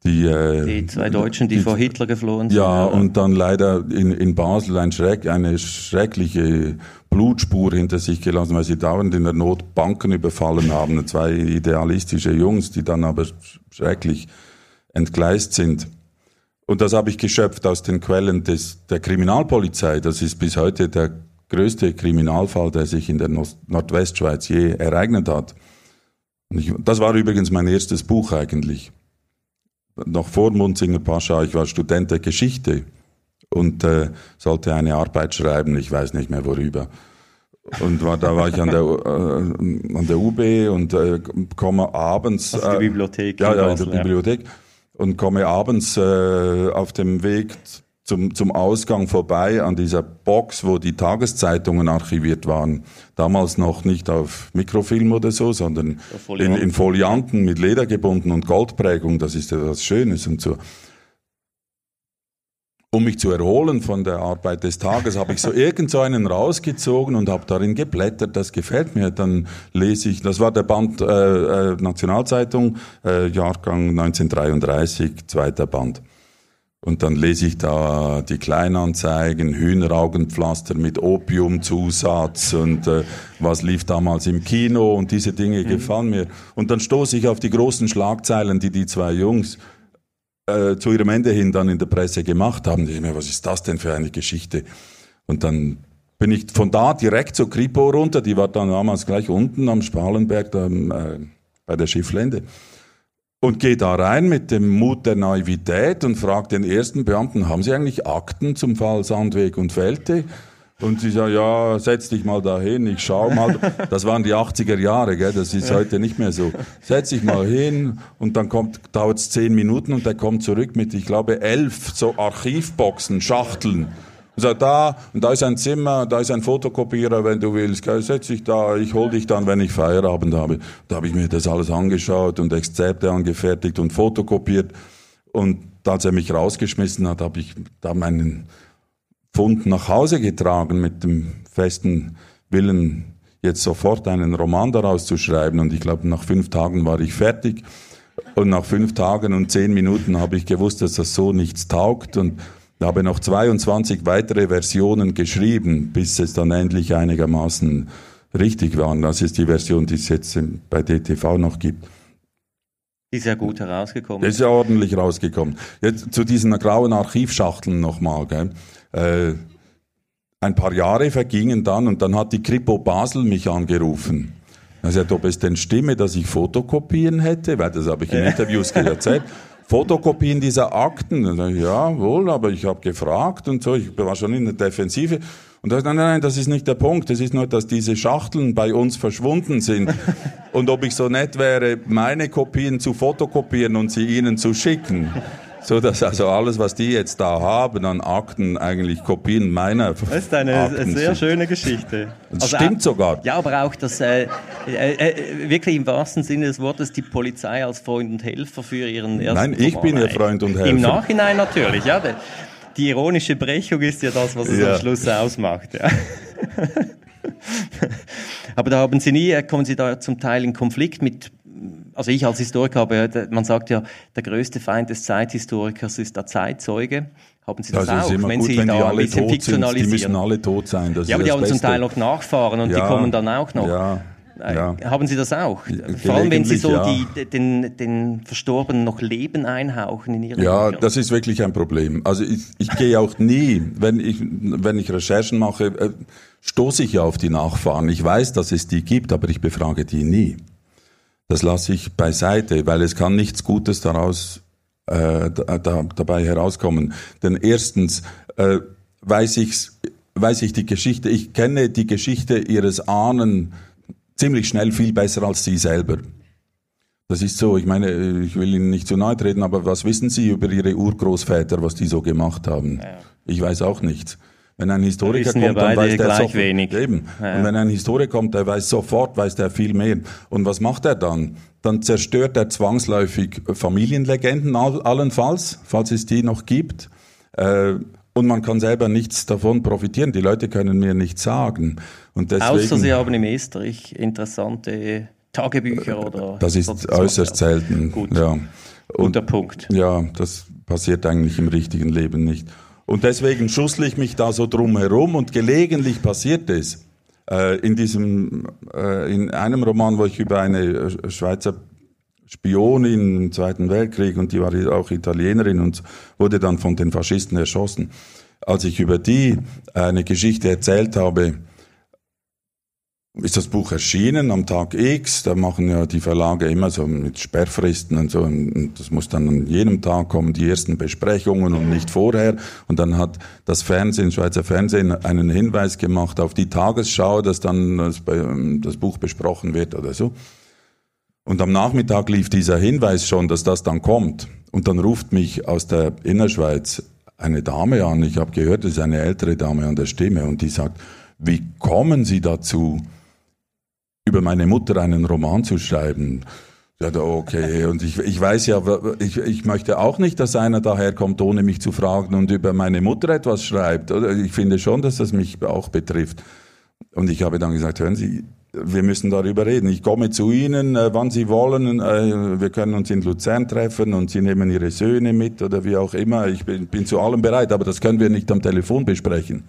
Die, äh, die zwei Deutschen, die, die, vor Hitler geflohen sind. Ja, oder? und dann leider in, in Basel ein Schreck, eine schreckliche Blutspur hinter sich gelassen, weil sie dauernd in der Not Banken überfallen haben. Zwei idealistische Jungs, die dann aber schrecklich entgleist sind. Und das habe ich geschöpft aus den Quellen des, der Kriminalpolizei. Das ist bis heute der größte Kriminalfall, der sich in der Nordwestschweiz je ereignet hat. Ich, das war übrigens mein erstes Buch eigentlich. Noch vor Munzinger Pascha, ich war Student der Geschichte und äh, sollte eine Arbeit schreiben, ich weiß nicht mehr worüber. Und war, da war ich an der, äh, an der UB und äh, komme abends. Die Bibliothek. Äh, ja, ja, in der Bibliothek. Ja und komme abends äh, auf dem Weg zum, zum Ausgang vorbei an dieser Box, wo die Tageszeitungen archiviert waren. Damals noch nicht auf Mikrofilm oder so, sondern in, in Folianten mit Leder gebunden und Goldprägung. Das ist etwas Schönes und so um mich zu erholen von der Arbeit des Tages, habe ich so irgend so einen rausgezogen und habe darin geblättert. Das gefällt mir. Dann lese ich, das war der Band äh, äh, Nationalzeitung, äh, Jahrgang 1933, zweiter Band. Und dann lese ich da die Kleinanzeigen, Hühneraugenpflaster mit Opiumzusatz und äh, was lief damals im Kino und diese Dinge mhm. gefallen mir. Und dann stoße ich auf die großen Schlagzeilen, die die zwei Jungs äh, zu ihrem Ende hin dann in der Presse gemacht haben. Ich mir, was ist das denn für eine Geschichte? Und dann bin ich von da direkt zur Kripo runter, die war dann damals gleich unten am Spalenberg, da, äh, bei der Schifflände und gehe da rein mit dem Mut der Naivität und frage den ersten Beamten, haben Sie eigentlich Akten zum Fall Sandweg und Felte? Und sie sagen, ja, setz dich mal dahin, ich schau mal. Das waren die 80er Jahre, gell? das ist heute nicht mehr so. Setz dich mal hin und dann kommt, dauert es zehn Minuten und der kommt zurück mit, ich glaube, elf so Archivboxen, Schachteln. Und sagt, da, und da ist ein Zimmer, da ist ein Fotokopierer, wenn du willst, gell, setz dich da, ich hol dich dann, wenn ich Feierabend habe. Da habe ich mir das alles angeschaut und Exzepte angefertigt und fotokopiert. Und als er mich rausgeschmissen hat, habe ich da meinen Fund nach Hause getragen mit dem festen Willen, jetzt sofort einen Roman daraus zu schreiben. Und ich glaube, nach fünf Tagen war ich fertig. Und nach fünf Tagen und zehn Minuten habe ich gewusst, dass das so nichts taugt. Und habe noch 22 weitere Versionen geschrieben, bis es dann endlich einigermaßen richtig war. Das ist die Version, die es jetzt bei DTV noch gibt. Die ist ja gut herausgekommen. Ist ja ordentlich rausgekommen. Jetzt zu diesen grauen Archivschachteln nochmal. Gell? Äh, ein paar Jahre vergingen dann und dann hat die Kripo Basel mich angerufen. Er sagt, ob es denn stimme, dass ich Fotokopien hätte, weil das habe ich in Interviews erzählt. Fotokopien dieser Akten. ja, wohl, aber ich habe gefragt und so, ich war schon in der Defensive. Und er sagt, nein, nein, das ist nicht der Punkt. Es ist nur, dass diese Schachteln bei uns verschwunden sind. und ob ich so nett wäre, meine Kopien zu fotokopieren und sie ihnen zu schicken. So dass also alles, was die jetzt da haben an Akten, eigentlich Kopien meiner Das ist eine Akten sehr sind. schöne Geschichte. Das also stimmt auch, sogar. Ja, aber auch, dass äh, äh, äh, wirklich im wahrsten Sinne des Wortes die Polizei als Freund und Helfer für ihren ersten Nein, ich bin ihr Freund und Helfer. Im Nachhinein natürlich, ja. Die ironische Brechung ist ja das, was es ja. am Schluss ausmacht. Ja. aber da haben Sie nie, kommen Sie da zum Teil in Konflikt mit also ich als Historiker habe, man sagt ja, der größte Feind des Zeithistorikers ist der Zeitzeuge. Haben Sie das, das auch, wenn gut, Sie wenn da ein bisschen fiktionalisieren? Sind, die müssen alle tot sein. Das ja, aber die haben Beste. zum Teil noch Nachfahren und ja, die kommen dann auch noch. Ja. Äh, ja. Haben Sie das auch? Vor allem, wenn Sie so ja. die, den, den Verstorbenen noch Leben einhauchen in Ihren Ja, Büchern. das ist wirklich ein Problem. Also ich, ich gehe auch nie, wenn ich, wenn ich Recherchen mache, äh, stoße ich ja auf die Nachfahren. Ich weiß, dass es die gibt, aber ich befrage die nie. Das lasse ich beiseite, weil es kann nichts Gutes daraus äh, da, dabei herauskommen. Denn erstens äh, weiß, ich's, weiß ich die Geschichte, ich kenne die Geschichte ihres Ahnen ziemlich schnell viel besser als sie selber. Das ist so, ich meine, ich will Ihnen nicht zu nahe treten, aber was wissen Sie über Ihre Urgroßväter, was die so gemacht haben? Ja. Ich weiß auch nichts. Wenn ein Historiker kommt, dann weiß der sofort. Wenig. Eben. Ja. Und wenn ein Historiker kommt, der weiß sofort, weiß der viel mehr. Und was macht er dann? Dann zerstört er zwangsläufig Familienlegenden allenfalls, falls es die noch gibt. Äh, und man kann selber nichts davon profitieren. Die Leute können mir nichts sagen. Und deswegen, Außer sie haben im Österreich interessante Tagebücher oder. Das ist äußerst selten. Gut. Ja. Und, Guter Punkt. Ja, das passiert eigentlich im richtigen Leben nicht. Und deswegen schussle ich mich da so drum herum und gelegentlich passiert es. Äh, in diesem, äh, in einem Roman, wo ich über eine äh, Schweizer Spionin im Zweiten Weltkrieg und die war auch Italienerin und wurde dann von den Faschisten erschossen. Als ich über die eine Geschichte erzählt habe, ist das Buch erschienen am Tag X. Da machen ja die Verlage immer so mit Sperrfristen und so. Und das muss dann an jedem Tag kommen, die ersten Besprechungen und nicht vorher. Und dann hat das Fernsehen, Schweizer Fernsehen, einen Hinweis gemacht auf die Tagesschau, dass dann das, das Buch besprochen wird oder so. Und am Nachmittag lief dieser Hinweis schon, dass das dann kommt. Und dann ruft mich aus der Innerschweiz eine Dame an. Ich habe gehört, das ist eine ältere Dame an der Stimme. Und die sagt, wie kommen Sie dazu? Über meine Mutter einen Roman zu schreiben. Ja, okay. Und ich, ich weiß ja, ich, ich möchte auch nicht, dass einer daherkommt, ohne mich zu fragen und über meine Mutter etwas schreibt. Ich finde schon, dass das mich auch betrifft. Und ich habe dann gesagt, hören Sie, wir müssen darüber reden. Ich komme zu Ihnen, äh, wann Sie wollen. Äh, wir können uns in Luzern treffen und Sie nehmen Ihre Söhne mit oder wie auch immer. Ich bin, bin zu allem bereit, aber das können wir nicht am Telefon besprechen.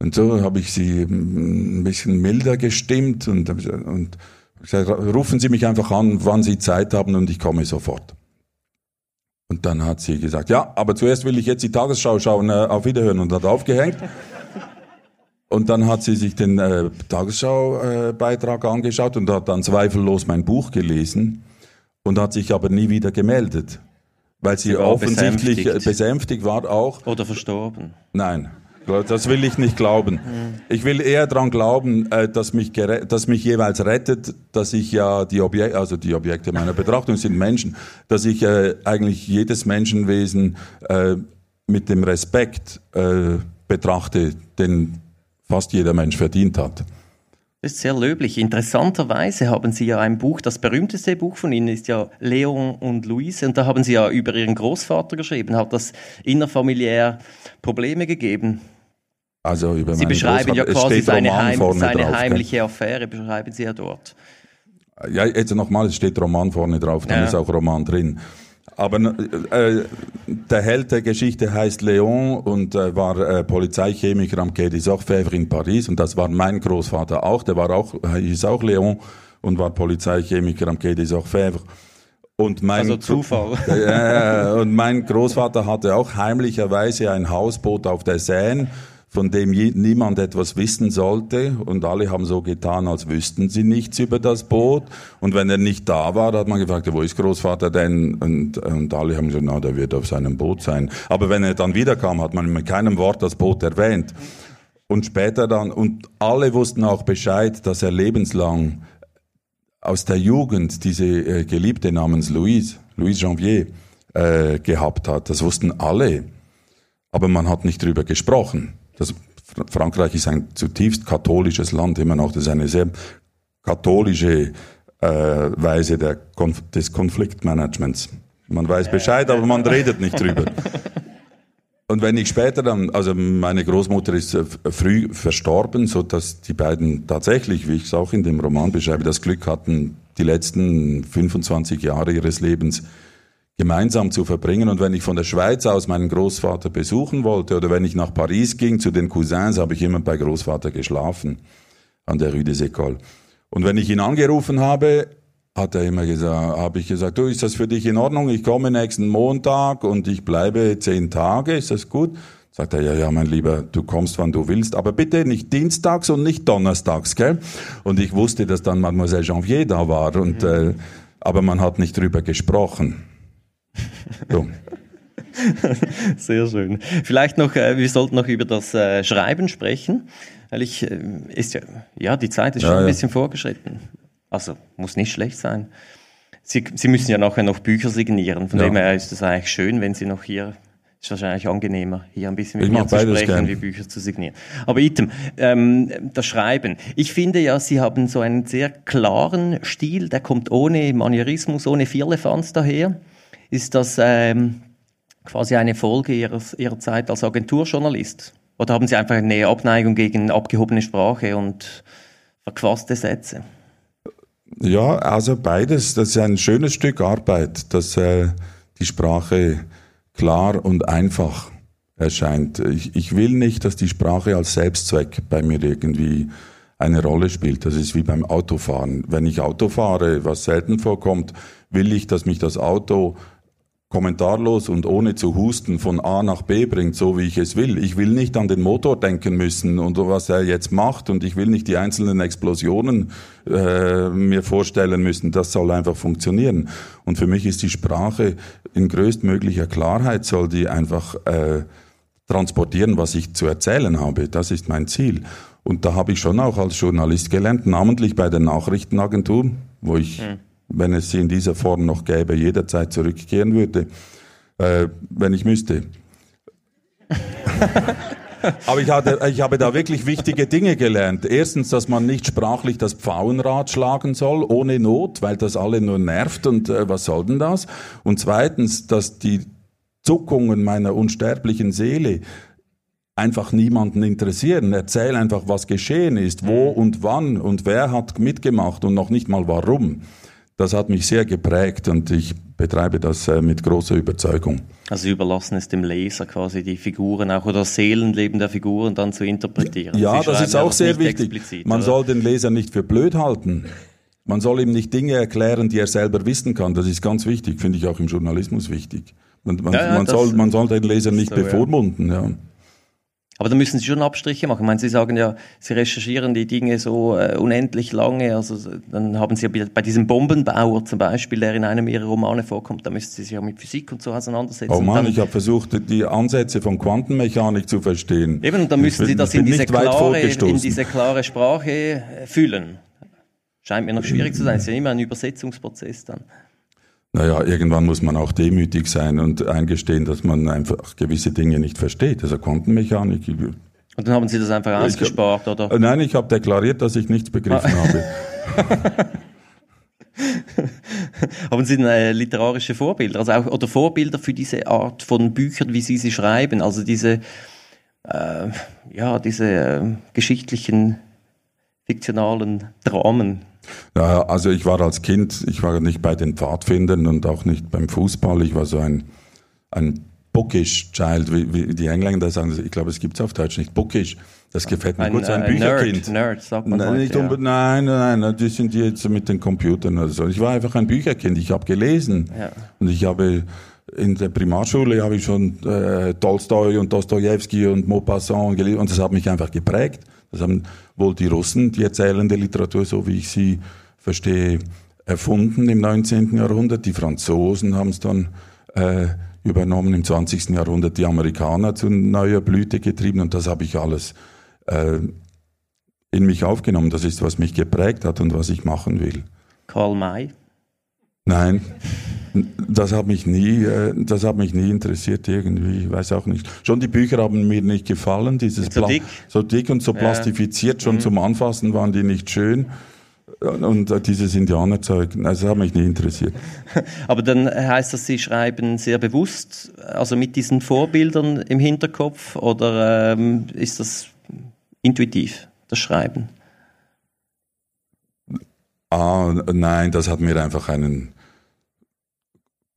Und so habe ich sie mm, ein bisschen milder gestimmt und, und gesagt, rufen Sie mich einfach an, wann Sie Zeit haben und ich komme sofort. Und dann hat sie gesagt, ja, aber zuerst will ich jetzt die Tagesschau schauen, äh, auf Wiederhören und hat aufgehängt. Und dann hat sie sich den äh, Tagesschau-Beitrag äh, angeschaut und hat dann zweifellos mein Buch gelesen und hat sich aber nie wieder gemeldet. Weil sie, sie offensichtlich besänftigt. besänftigt war auch. Oder verstorben. Nein. Das will ich nicht glauben. Ich will eher daran glauben, äh, dass mich, dass mich jeweils rettet, dass ich ja die Objekte, also die Objekte meiner Betrachtung sind Menschen, dass ich äh, eigentlich jedes Menschenwesen äh, mit dem Respekt betrachte, den fast jeder Mensch verdient hat. Das ist sehr löblich. Interessanterweise haben Sie ja ein Buch, das berühmteste Buch von Ihnen ist ja Leon und Luise, und da haben Sie ja über Ihren Großvater geschrieben. Hat das innerfamiliär Probleme gegeben? Also über Sie beschreiben ja quasi seine, Heim, seine drauf, heimliche gell? Affäre, beschreiben Sie ja dort. Ja, jetzt nochmal, es steht Roman vorne drauf, dann ja. ist auch Roman drin. Aber äh, der Held der Geschichte heißt Léon und äh, war äh, Polizeichemiker am Quai des Orfèvres in Paris und das war mein Großvater auch, der war auch, hieß auch Léon und war Polizeichemiker am Quai des Orfèvres. Und mein, also Zufall. Äh, und mein Großvater hatte auch heimlicherweise ein Hausboot auf der Seine von dem niemand etwas wissen sollte und alle haben so getan, als wüssten sie nichts über das Boot und wenn er nicht da war, hat man gefragt, wo ist Großvater denn? Und, und alle haben gesagt, na, der wird auf seinem Boot sein. Aber wenn er dann wiederkam, hat man mit keinem Wort das Boot erwähnt. Und später dann, und alle wussten auch Bescheid, dass er lebenslang aus der Jugend diese äh, Geliebte namens Louise, Louise Janvier, äh, gehabt hat. Das wussten alle. Aber man hat nicht drüber gesprochen. Das, Frankreich ist ein zutiefst katholisches Land, immer noch. Das ist eine sehr katholische äh, Weise der Konf des Konfliktmanagements. Man weiß Bescheid, aber man redet nicht drüber. Und wenn ich später dann, also meine Großmutter ist äh, früh verstorben, so dass die beiden tatsächlich, wie ich es auch in dem Roman beschreibe, das Glück hatten, die letzten 25 Jahre ihres Lebens gemeinsam zu verbringen. Und wenn ich von der Schweiz aus meinen Großvater besuchen wollte oder wenn ich nach Paris ging zu den Cousins, habe ich immer bei Großvater geschlafen an der Rue des Écoles. Und wenn ich ihn angerufen habe, hat er immer gesagt, habe ich gesagt, du, ist das für dich in Ordnung? Ich komme nächsten Montag und ich bleibe zehn Tage, ist das gut? Sagt er, ja, ja, mein Lieber, du kommst, wann du willst, aber bitte nicht dienstags und nicht donnerstags, gell? Und ich wusste, dass dann Mademoiselle Janvier da war und, mhm. äh, aber man hat nicht drüber gesprochen. So. Sehr schön. Vielleicht noch, äh, wir sollten noch über das äh, Schreiben sprechen, weil ich, äh, ist ja, ja, die Zeit ist schon ja, ein bisschen vorgeschritten. Also, muss nicht schlecht sein. Sie, Sie müssen ja nachher noch Bücher signieren, von ja. dem her ist es eigentlich schön, wenn Sie noch hier ist wahrscheinlich angenehmer, hier ein bisschen mit ich mir zu sprechen, gern. wie Bücher zu signieren. Aber Item, ähm, das Schreiben. Ich finde ja, Sie haben so einen sehr klaren Stil, der kommt ohne Manierismus, ohne Firlefanz daher. Ist das ähm, quasi eine Folge ihres, Ihrer Zeit als Agenturjournalist? Oder haben Sie einfach eine Abneigung gegen abgehobene Sprache und verquaste Sätze? Ja, also beides. Das ist ein schönes Stück Arbeit, dass äh, die Sprache klar und einfach erscheint. Ich, ich will nicht, dass die Sprache als Selbstzweck bei mir irgendwie eine Rolle spielt. Das ist wie beim Autofahren. Wenn ich Auto fahre, was selten vorkommt, will ich, dass mich das Auto kommentarlos und ohne zu husten von A nach B bringt, so wie ich es will. Ich will nicht an den Motor denken müssen und was er jetzt macht und ich will nicht die einzelnen Explosionen äh, mir vorstellen müssen. Das soll einfach funktionieren. Und für mich ist die Sprache in größtmöglicher Klarheit soll die einfach äh, transportieren, was ich zu erzählen habe. Das ist mein Ziel. Und da habe ich schon auch als Journalist gelernt, namentlich bei der Nachrichtenagentur, wo ich hm wenn es sie in dieser Form noch gäbe, jederzeit zurückkehren würde, äh, wenn ich müsste. Aber ich, hatte, ich habe da wirklich wichtige Dinge gelernt. Erstens, dass man nicht sprachlich das Pfauenrad schlagen soll, ohne Not, weil das alle nur nervt und äh, was soll denn das? Und zweitens, dass die Zuckungen meiner unsterblichen Seele einfach niemanden interessieren. Erzähl einfach, was geschehen ist, wo mhm. und wann und wer hat mitgemacht und noch nicht mal warum. Das hat mich sehr geprägt und ich betreibe das äh, mit großer Überzeugung. Also überlassen es dem Leser quasi die Figuren auch oder das Seelenleben der Figuren dann zu interpretieren. Ja, das ist auch sehr wichtig. Man oder? soll den Leser nicht für blöd halten. Man soll ihm nicht Dinge erklären, die er selber wissen kann. Das ist ganz wichtig, finde ich auch im Journalismus wichtig. Man, man, ja, ja, man soll, man soll den Leser nicht so, bevormunden. Ja. Aber da müssen Sie schon Abstriche machen. Ich meine, Sie sagen ja, Sie recherchieren die Dinge so äh, unendlich lange. Also dann haben Sie ja bei diesem Bombenbauer zum Beispiel, der in einem Ihrer Romane vorkommt, da müssen Sie sich ja mit Physik und so auseinandersetzen. Oh Mann, ich habe versucht, die Ansätze von Quantenmechanik zu verstehen. Eben, und dann müssen Sie das in diese, klare, in diese klare Sprache äh, fühlen. Scheint mir noch schwierig zu sein. Es ist ja immer ein Übersetzungsprozess dann. Naja, irgendwann muss man auch demütig sein und eingestehen, dass man einfach gewisse Dinge nicht versteht. Also Quantenmechanik. Und dann haben Sie das einfach ausgespart, hab, oder? Äh, nein, ich habe deklariert, dass ich nichts begriffen ah. habe. haben Sie äh, literarische Vorbilder, also auch oder Vorbilder für diese Art von Büchern, wie Sie sie schreiben, also diese äh, ja diese äh, geschichtlichen fiktionalen Dramen? Ja, also ich war als Kind, ich war nicht bei den Pfadfindern und auch nicht beim Fußball. Ich war so ein, ein bookish Child, wie, wie die Engländer sagen. Ich glaube, es gibt es auf Deutsch nicht. Bookish. Das gefällt mir ein, gut, so ein äh, Bücherkind. Nerd, Nerd, sagt man nein, heute, nicht ja. nein, nein, nein, die sind jetzt mit den Computern oder so. Ich war einfach ein Bücherkind. Ich habe gelesen ja. und ich habe in der Primarschule habe ich schon äh, Tolstoi und Dostoevsky und Maupassant gelesen und das hat mich einfach geprägt. Das haben wohl die Russen, die erzählende Literatur, so wie ich sie verstehe, erfunden im 19. Jahrhundert. Die Franzosen haben es dann äh, übernommen im 20. Jahrhundert, die Amerikaner zu neuer Blüte getrieben und das habe ich alles äh, in mich aufgenommen. Das ist, was mich geprägt hat und was ich machen will. Karl May? Nein, das hat mich nie, äh, das hat mich nie interessiert irgendwie, ich weiß auch nicht. Schon die Bücher haben mir nicht gefallen, dieses so dick, so dick und so ja. plastifiziert, schon mhm. zum Anfassen waren die nicht schön. Und äh, dieses Indianerzeug, also das hat mich nie interessiert. Aber dann heißt das, Sie schreiben sehr bewusst, also mit diesen Vorbildern im Hinterkopf, oder ähm, ist das intuitiv, das Schreiben? Ah, nein, das hat mir einfach einen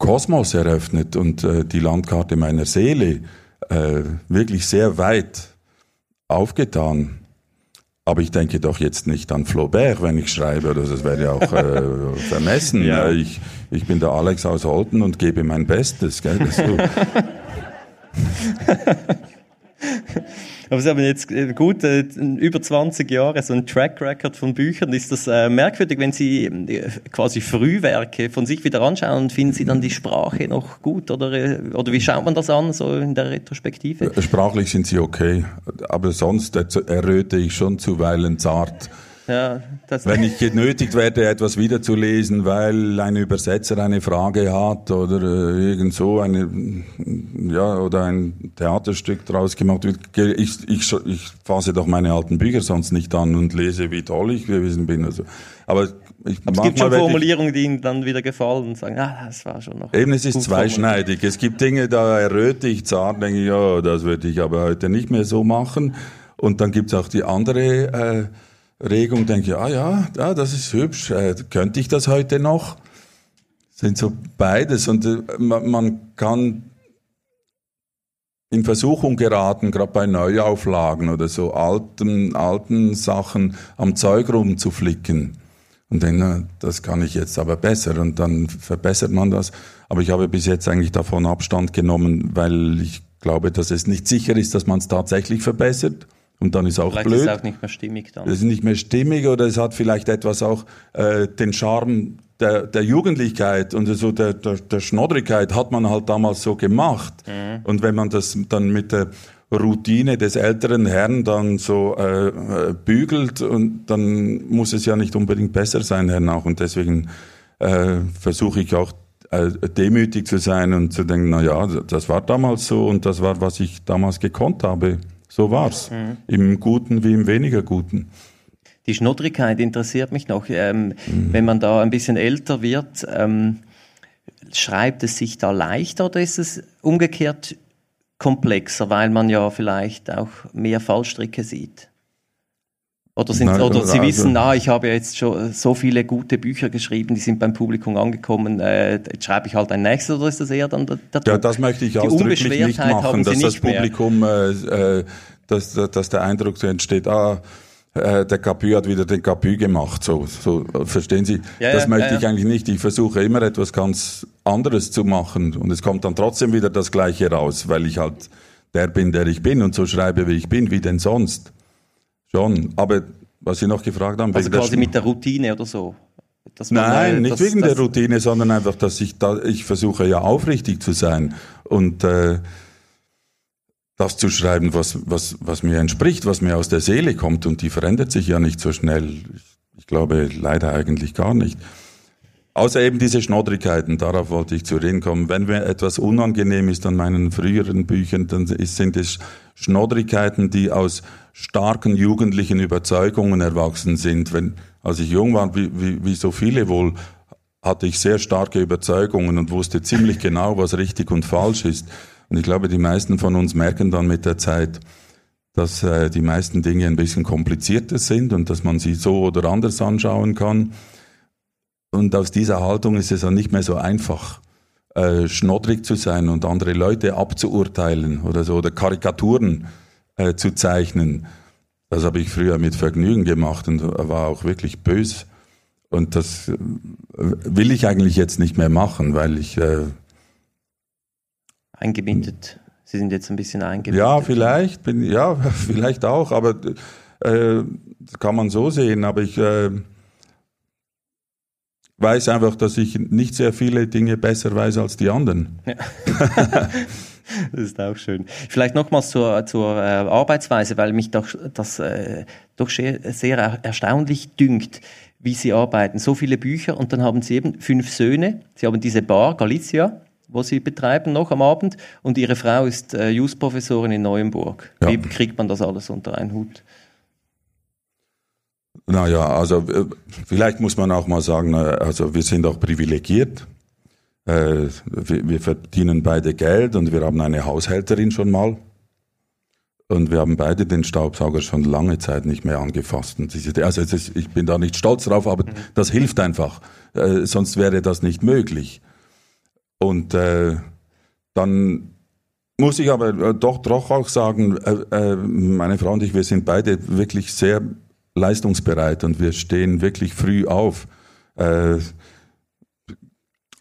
Kosmos eröffnet und äh, die Landkarte meiner Seele äh, wirklich sehr weit aufgetan. Aber ich denke doch jetzt nicht an Flaubert, wenn ich schreibe, oder das wäre ja auch äh, vermessen. Ja. Ich, ich bin der Alex aus Holten und gebe mein Bestes. Gell? Aber Sie haben jetzt äh, gut äh, über 20 Jahre so ein Track Record von Büchern. Ist das äh, merkwürdig, wenn Sie quasi Frühwerke von sich wieder anschauen und finden Sie dann die Sprache noch gut? Oder, oder wie schaut man das an, so in der Retrospektive? Sprachlich sind sie okay, aber sonst erröte ich schon zuweilen zart. Ja, Wenn ich genötigt werde, etwas wiederzulesen, weil ein Übersetzer eine Frage hat oder äh, irgend so eine, ja, oder ein Theaterstück draus gemacht wird, ich, ich, ich fasse doch meine alten Bücher sonst nicht an und lese, wie toll ich gewesen bin. Also. Aber ich, Aber es gibt schon Formulierungen, die Ihnen dann wieder gefallen und sagen, ah, das war schon noch. Eben, es ist zweischneidig. Es gibt Dinge, da erröte ich zart, denke ich, ja, das würde ich aber heute nicht mehr so machen. Und dann gibt es auch die andere, äh, Regung denke ich, ah ja, ja, das ist hübsch, äh, könnte ich das heute noch? Sind so beides und äh, man, man kann in Versuchung geraten, gerade bei Neuauflagen oder so alten, alten Sachen am Zeug rumzuflicken. Und dann, das kann ich jetzt aber besser und dann verbessert man das. Aber ich habe bis jetzt eigentlich davon Abstand genommen, weil ich glaube, dass es nicht sicher ist, dass man es tatsächlich verbessert. Und dann ist auch vielleicht blöd. Vielleicht ist es auch nicht mehr stimmig dann. Es ist nicht mehr stimmig oder es hat vielleicht etwas auch äh, den Charme der, der Jugendlichkeit und so der, der, der Schnoddrigkeit hat man halt damals so gemacht. Mhm. Und wenn man das dann mit der Routine des älteren Herrn dann so äh, äh bügelt und dann muss es ja nicht unbedingt besser sein hernach und deswegen äh, versuche ich auch äh, demütig zu sein und zu denken, na ja, das war damals so und das war, was ich damals gekonnt habe. So war's. Mhm. Im Guten wie im weniger Guten. Die Schnoddrigkeit interessiert mich noch. Ähm, mhm. Wenn man da ein bisschen älter wird, ähm, schreibt es sich da leichter oder ist es umgekehrt komplexer, weil man ja vielleicht auch mehr Fallstricke sieht? Oder, sind, Nein, oder Sie also, wissen, na, ich habe jetzt schon so viele gute Bücher geschrieben, die sind beim Publikum angekommen, äh, jetzt schreibe ich halt ein nächstes, oder ist das eher dann der, der Ja, das möchte ich ausdrücklich nicht machen, dass das Publikum, äh, äh, dass, dass der Eindruck so entsteht, ah, äh, der Capu hat wieder den Capu gemacht, so, so verstehen Sie? Ja, das ja, möchte ja, ich eigentlich nicht. Ich versuche immer etwas ganz anderes zu machen und es kommt dann trotzdem wieder das Gleiche raus, weil ich halt der bin, der ich bin und so schreibe, wie ich bin, wie denn sonst. Schon, aber was Sie noch gefragt haben, also quasi mit der Routine oder so. Nein, nicht das, wegen das, der Routine, sondern einfach, dass ich da, ich versuche ja aufrichtig zu sein und äh, das zu schreiben, was, was, was mir entspricht, was mir aus der Seele kommt und die verändert sich ja nicht so schnell. Ich glaube leider eigentlich gar nicht. Außer eben diese Schnoddrigkeiten, darauf wollte ich zu reden kommen. Wenn mir etwas unangenehm ist an meinen früheren Büchern, dann sind es Schnoddrigkeiten, die aus starken jugendlichen Überzeugungen erwachsen sind. Wenn, als ich jung war, wie, wie, wie so viele wohl, hatte ich sehr starke Überzeugungen und wusste ziemlich genau, was richtig und falsch ist. Und ich glaube, die meisten von uns merken dann mit der Zeit, dass äh, die meisten Dinge ein bisschen komplizierter sind und dass man sie so oder anders anschauen kann. Und aus dieser Haltung ist es dann nicht mehr so einfach, äh, schnoddrig zu sein und andere Leute abzuurteilen oder so, oder Karikaturen äh, zu zeichnen. Das habe ich früher mit Vergnügen gemacht und war auch wirklich bös. Und das äh, will ich eigentlich jetzt nicht mehr machen, weil ich... Äh, eingebindet. Sie sind jetzt ein bisschen eingebindet. Ja, vielleicht, bin, ja, vielleicht auch, aber äh, kann man so sehen. Aber ich äh, weiß einfach, dass ich nicht sehr viele Dinge besser weiß als die anderen. Ja. das ist auch schön. Vielleicht nochmals zur, zur äh, Arbeitsweise, weil mich doch, das äh, doch sehr erstaunlich dünkt, wie Sie arbeiten. So viele Bücher und dann haben Sie eben fünf Söhne. Sie haben diese Bar, Galicia, wo Sie betreiben noch am Abend und Ihre Frau ist äh, Just-Professorin in Neuenburg. Ja. Wie kriegt man das alles unter einen Hut? Naja, also äh, vielleicht muss man auch mal sagen, äh, also wir sind auch privilegiert. Äh, wir, verdienen beide Geld und wir haben eine Haushälterin schon mal. Und wir haben beide den Staubsauger schon lange Zeit nicht mehr angefasst. also ich bin da nicht stolz drauf, aber mhm. das hilft einfach. sonst wäre das nicht möglich. Und dann muss ich aber doch, doch auch sagen, meine Frau und ich, wir sind beide wirklich sehr leistungsbereit und wir stehen wirklich früh auf. Äh,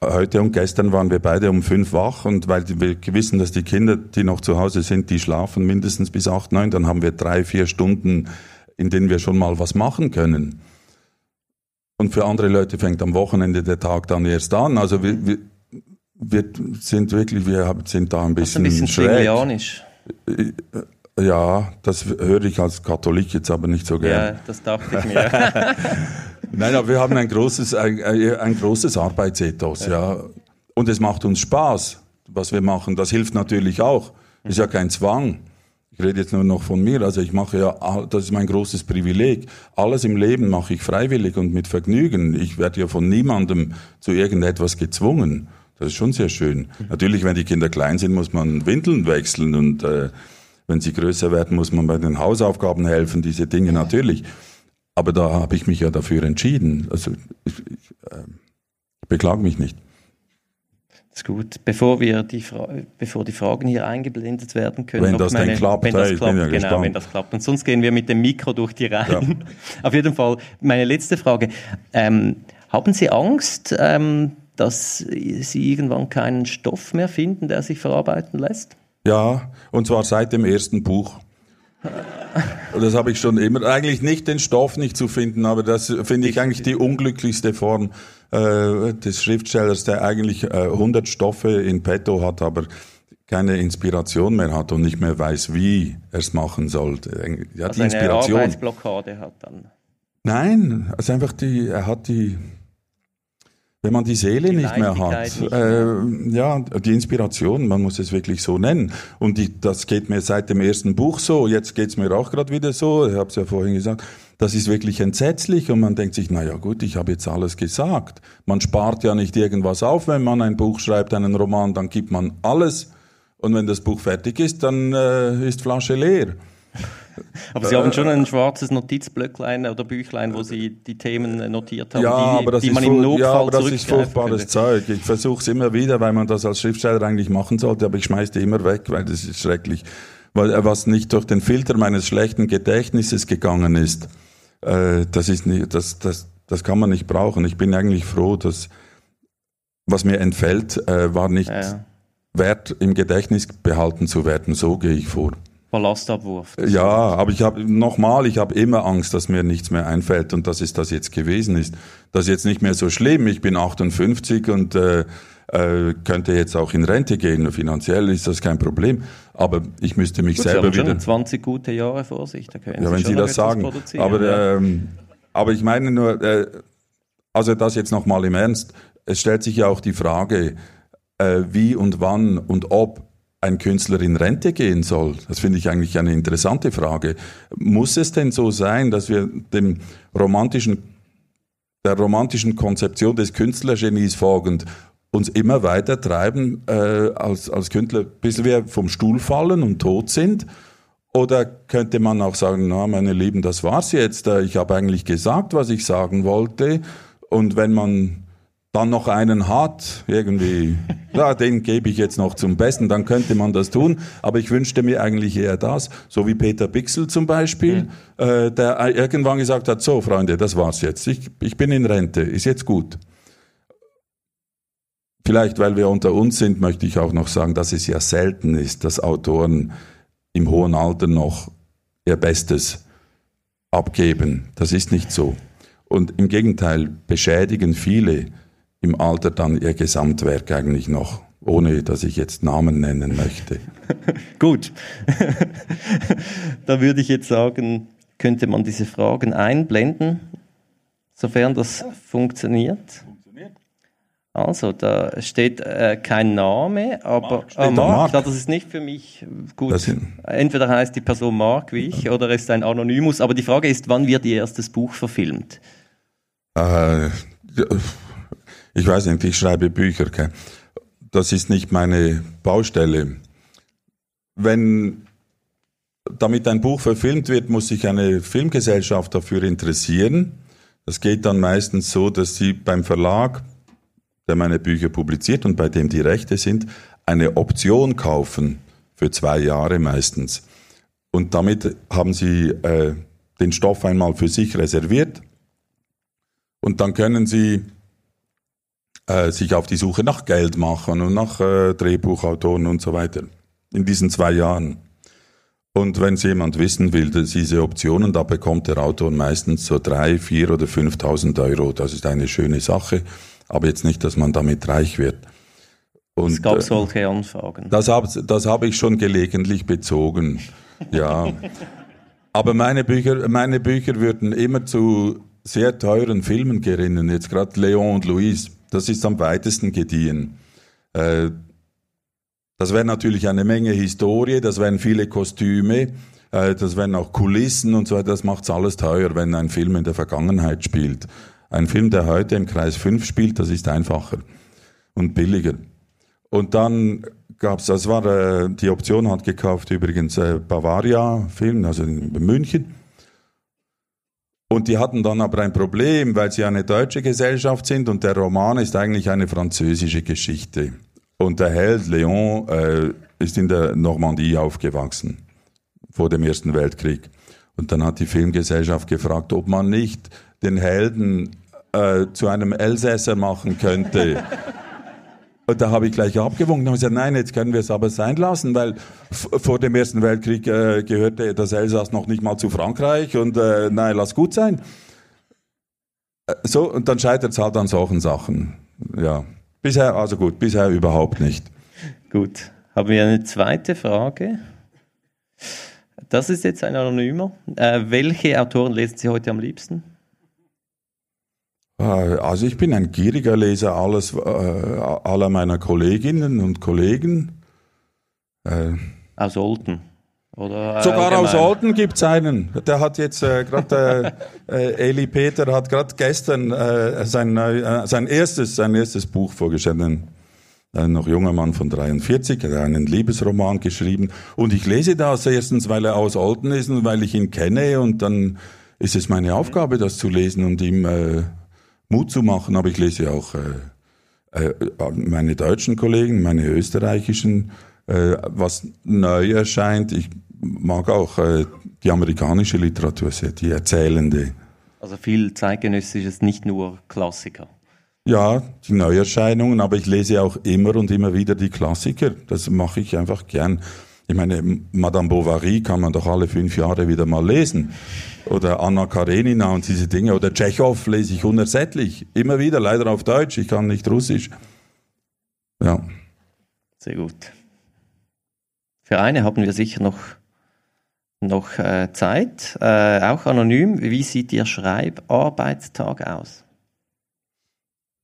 heute und gestern waren wir beide um fünf wach und weil wir wissen, dass die Kinder, die noch zu Hause sind, die schlafen mindestens bis acht, neun, dann haben wir drei, vier Stunden, in denen wir schon mal was machen können. Und für andere Leute fängt am Wochenende der Tag dann erst an. Also wir, wir, wir sind wirklich, wir sind da ein bisschen, ist ein bisschen schräg. Ja, das höre ich als Katholik jetzt aber nicht so gern. Ja, das dachte ich mir. Nein, aber wir haben ein großes, ein, ein großes Arbeitsethos, ja. ja. Und es macht uns Spaß, was wir machen. Das hilft natürlich auch. Ist ja kein Zwang. Ich rede jetzt nur noch von mir. Also ich mache ja, das ist mein großes Privileg. Alles im Leben mache ich freiwillig und mit Vergnügen. Ich werde ja von niemandem zu irgendetwas gezwungen. Das ist schon sehr schön. Natürlich, wenn die Kinder klein sind, muss man Windeln wechseln und äh, wenn sie größer werden, muss man bei den Hausaufgaben helfen, diese Dinge natürlich. Aber da habe ich mich ja dafür entschieden. Also ich, ich äh, beklage mich nicht. Das ist gut. Bevor, wir die bevor die Fragen hier eingeblendet werden können. Wenn das meine, denn klappt, wenn das klappt, ja genau, gespannt. wenn das klappt. Und sonst gehen wir mit dem Mikro durch die Reihen. Ja. Auf jeden Fall, meine letzte Frage. Ähm, haben Sie Angst, ähm, dass Sie irgendwann keinen Stoff mehr finden, der sich verarbeiten lässt? Ja, und zwar seit dem ersten Buch. Das habe ich schon immer, eigentlich nicht den Stoff nicht zu finden, aber das finde ich eigentlich die unglücklichste Form äh, des Schriftstellers, der eigentlich äh, 100 Stoffe in petto hat, aber keine Inspiration mehr hat und nicht mehr weiß, wie er es machen sollte. Ja, also die Inspiration. Eine Arbeitsblockade hat dann. Nein, also einfach die, er hat die, wenn man die Seele die nicht mehr hat, nicht mehr. Äh, ja, die Inspiration, man muss es wirklich so nennen. Und die, das geht mir seit dem ersten Buch so, jetzt geht's mir auch gerade wieder so, ich habe es ja vorhin gesagt, das ist wirklich entsetzlich und man denkt sich, na ja gut, ich habe jetzt alles gesagt. Man spart ja nicht irgendwas auf, wenn man ein Buch schreibt, einen Roman, dann gibt man alles Und wenn das Buch fertig ist, dann äh, ist Flasche leer. Aber Sie haben schon ein schwarzes Notizblöcklein oder Büchlein, wo Sie die Themen notiert haben, ja, die, aber das die man ist im Notfall Ja, aber das ist furchtbares. Zeug. Ich versuche es immer wieder, weil man das als Schriftsteller eigentlich machen sollte, aber ich schmeiße die immer weg, weil das ist schrecklich. Weil äh, was nicht durch den Filter meines schlechten Gedächtnisses gegangen ist, äh, das ist nicht, das, das, das kann man nicht brauchen. Ich bin eigentlich froh, dass was mir entfällt, äh, war nicht Ja. wert, im Gedächtnis behalten zu werden. So gehe ich vor. Ballastabwurf. Ja, aber ich habe nochmal, ich habe immer Angst, dass mir nichts mehr einfällt und dass es das jetzt gewesen ist. Das ist jetzt nicht mehr so schlimm. Ich bin 58 und äh, äh, könnte jetzt auch in Rente gehen. Finanziell ist das kein Problem. Aber ich müsste mich Gut, Sie selber haben wieder. schon 20 gute Jahre vor sich. Da können Ja, wenn schon Sie das sagen. Aber, ja. ähm, aber ich meine nur, äh, also das jetzt nochmal im Ernst. Es stellt sich ja auch die Frage, äh, wie und wann und ob ein Künstler in Rente gehen soll. Das finde ich eigentlich eine interessante Frage. Muss es denn so sein, dass wir dem romantischen, der romantischen Konzeption des Künstlergenies folgend uns immer weiter treiben äh, als, als Künstler, bis wir vom Stuhl fallen und tot sind? Oder könnte man auch sagen, na, meine Lieben, das war's jetzt. Äh, Ich habe eigentlich gesagt, was ich sagen wollte. Und wenn man dann noch einen hat, irgendwie, ja, den gebe ich jetzt noch zum Besten, dann könnte man das tun. Aber ich wünschte mir eigentlich eher das, so wie Peter Bixel zum Beispiel, äh, der irgendwann gesagt hat, so Freunde, das war's jetzt. Ich, ich bin in Rente, ist jetzt gut. Vielleicht, weil wir unter uns sind, möchte ich auch noch sagen, dass es ja selten ist, dass Autoren im hohen Alter noch ihr Bestes abgeben. Das ist nicht so. Und im Gegenteil beschädigen viele im Alter dann ihr Gesamtwerk eigentlich noch, ohne dass ich jetzt Namen nennen möchte. Gut. da würde ich jetzt sagen, könnte man diese Fragen einblenden, sofern das funktioniert. Also, da steht äh, kein Name, aber Mark ah, Mark, Mark. ja, das ist nicht für mich gut. Das sind- Entweder heißt die Person Mark wie ich oder ist ein Anonymus. Aber die Frage ist, wann wird ihr erstes Buch verfilmt? Äh, ich weiß nicht, ich schreibe Bücher. gell. Das ist nicht meine Baustelle. Wenn damit ein Buch verfilmt wird, muss sich eine Filmgesellschaft dafür interessieren. Das geht dann meistens so, dass sie beim Verlag, der meine Bücher publiziert und bei dem die Rechte sind, eine Option kaufen für zwei Jahre meistens. Und damit haben sie äh, den Stoff einmal für sich reserviert und dann können Sie äh, sich auf die Suche nach Geld machen und nach äh, Drehbuchautoren und so weiter. In diesen zwei Jahren. Und wenn es jemand wissen will, dass diese Optionen, da bekommt der Autor meistens so drei, vier oder 5.000 Euro. Das ist eine schöne Sache, aber jetzt nicht, dass man damit reich wird. Und, Es gab äh, solche Anfragen. das habe das hab ich schon gelegentlich bezogen. Ja. Aber meine Bücher, meine Bücher würden immer zu sehr teuren Filmen gerinnen. Jetzt gerade Leon und Louise. Das ist am weitesten gediehen. Äh, das wäre natürlich eine Menge Historie, das wären viele Kostüme, äh, das wären auch Kulissen und so weiter. Das macht's alles teuer, wenn ein Film in der Vergangenheit spielt. Ein Film, der heute im Kreis 5 spielt, das ist einfacher und billiger. Und dann gab's, das war äh, die Option hat gekauft übrigens äh, Bavaria Film, also in München. Und die hatten dann aber ein Problem, weil sie eine deutsche Gesellschaft sind und der Roman ist eigentlich eine französische Geschichte. Und der Held Leon äh, ist in der Normandie aufgewachsen vor dem Ersten Weltkrieg. Und dann hat die Filmgesellschaft gefragt, ob man nicht den Helden äh, zu einem Elsässer machen könnte. Und da habe ich gleich abgewunken und gesagt, nein, jetzt können wir es aber sein lassen, weil vor dem Ersten Weltkrieg äh, gehörte das Elsass noch nicht mal zu Frankreich und äh, nein, lass gut sein. Äh, So, und dann scheitert es halt an solchen Sachen. Ja. Bisher, also gut, bisher überhaupt nicht. Gut. Haben wir eine zweite Frage? Das ist jetzt ein Anonymer. Äh, welche Autoren lesen Sie heute am liebsten? Äh, Also ich bin ein gieriger Leser alles, äh, aller meiner Kolleginnen und Kollegen. Äh, Aus Olten. Oder Sogar aus allgemein? Olten gibt's einen. Der hat jetzt äh, gerade äh, Eli Peter hat gerade gestern äh, sein, äh, sein erstes sein erstes Buch vorgestellt. Ein, ein noch junger Mann von 43, hat einen Liebesroman geschrieben. Und ich lese das erstens, weil er aus Olten ist und weil ich ihn kenne. Und dann ist es meine Aufgabe, das zu lesen und ihm Mut zu machen. Aber ich lese auch äh, äh, meine deutschen Kollegen, meine österreichischen, äh, was neu erscheint. Ich mag auch äh, die amerikanische Literatur sehr, die erzählende. Also viel zeitgenössisches, nicht nur Klassiker. Ja, die Neuerscheinungen, aber ich lese auch immer und immer wieder die Klassiker. Das mache ich einfach gern. Ich meine, Madame Bovary kann man doch alle fünf Jahre wieder mal lesen. Oder Anna Karenina und diese Dinge. Oder Tschechow lese ich unersättlich. Immer wieder, leider auf Deutsch. Ich kann nicht Russisch. Ja. Sehr gut. Für eine haben wir sicher noch, noch äh, Zeit. Äh, auch anonym. Wie sieht Ihr Schreibarbeitstag aus?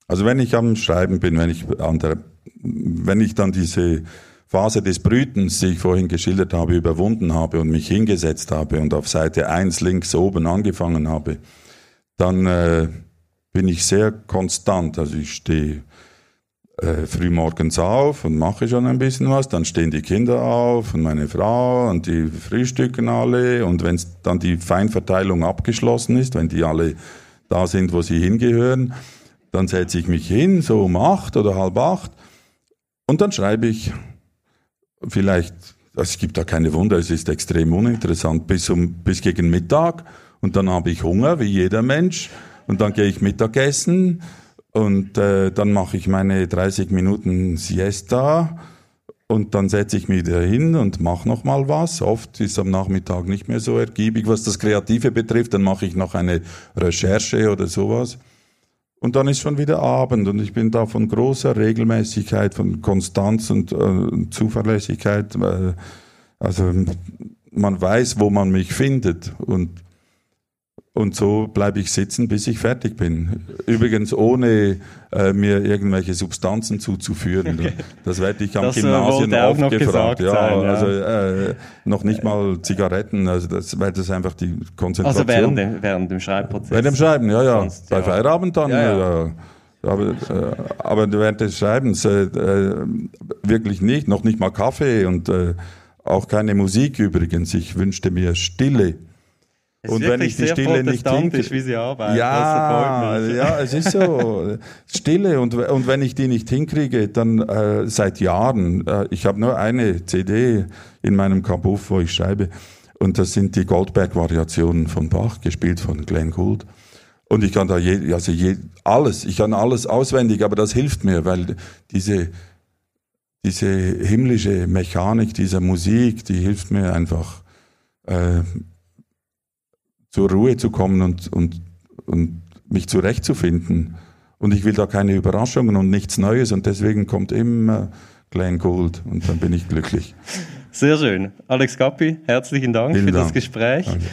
Also wenn ich am Schreiben bin, wenn ich an der, wenn ich dann diese Phase des Brütens, die ich vorhin geschildert habe, überwunden habe und mich hingesetzt habe und auf Seite 1 links oben angefangen habe, dann äh, bin ich sehr konstant. Also ich stehe äh, früh morgens auf und mache schon ein bisschen was, dann stehen die Kinder auf und meine Frau und die frühstücken alle. Und wenn dann die Feinverteilung abgeschlossen ist, wenn die alle da sind, wo sie hingehören, dann setze ich mich hin, so um acht oder halb acht, und dann schreibe ich vielleicht, es gibt da keine Wunder, es ist extrem uninteressant, bis, um, bis gegen Mittag, und dann habe ich Hunger, wie jeder Mensch, und dann gehe ich Mittagessen, und äh, dann mache ich meine 30 Minuten Siesta, und dann setze ich mich wieder hin und mache noch mal was. Oft ist am Nachmittag nicht mehr so ergiebig, was das Kreative betrifft. Dann mache ich noch eine Recherche oder sowas. Und dann ist schon wieder Abend und ich bin da von großer Regelmäßigkeit, von Konstanz und äh, Zuverlässigkeit. Äh, also man weiß, wo man mich findet und und so bleibe ich sitzen, bis ich fertig bin. Übrigens ohne äh, mir irgendwelche Substanzen zuzuführen. Das werde ich am das, äh, Gymnasium oft noch gefragt. Ja, sein, ja, also äh, noch nicht mal Zigaretten. Also das, weil das einfach die Konzentration. Also während dem, während dem Schreibprozess. Während dem Schreiben, ja, ja. Sonst, Bei ja. Feierabend dann. Ja, ja. Aber, äh, aber während des Schreibens äh, äh, wirklich nicht, noch nicht mal Kaffee und äh, auch keine Musik übrigens. Ich wünschte mir Stille. Es und wenn ich die Stille nicht hinkriege, wie sie arbeiten. Ja, ja, es ist so Stille und und wenn ich die nicht hinkriege, dann äh, seit Jahren. Äh, ich habe nur eine CD in meinem Kabuff, wo ich schreibe, und das sind die Goldberg-Variationen von Bach, gespielt von Glenn Gould. Und ich kann da je, also je, alles, ich kann alles auswendig, aber das hilft mir, weil diese diese himmlische Mechanik dieser Musik, die hilft mir einfach. Äh, zur Ruhe zu kommen und, und, und mich zurechtzufinden. Und ich will da keine Überraschungen und nichts Neues und deswegen kommt immer Glenn Gould und dann bin ich glücklich. Sehr schön. Alex Gappi, herzlichen Dank Vielen für Dank. das Gespräch. Danke.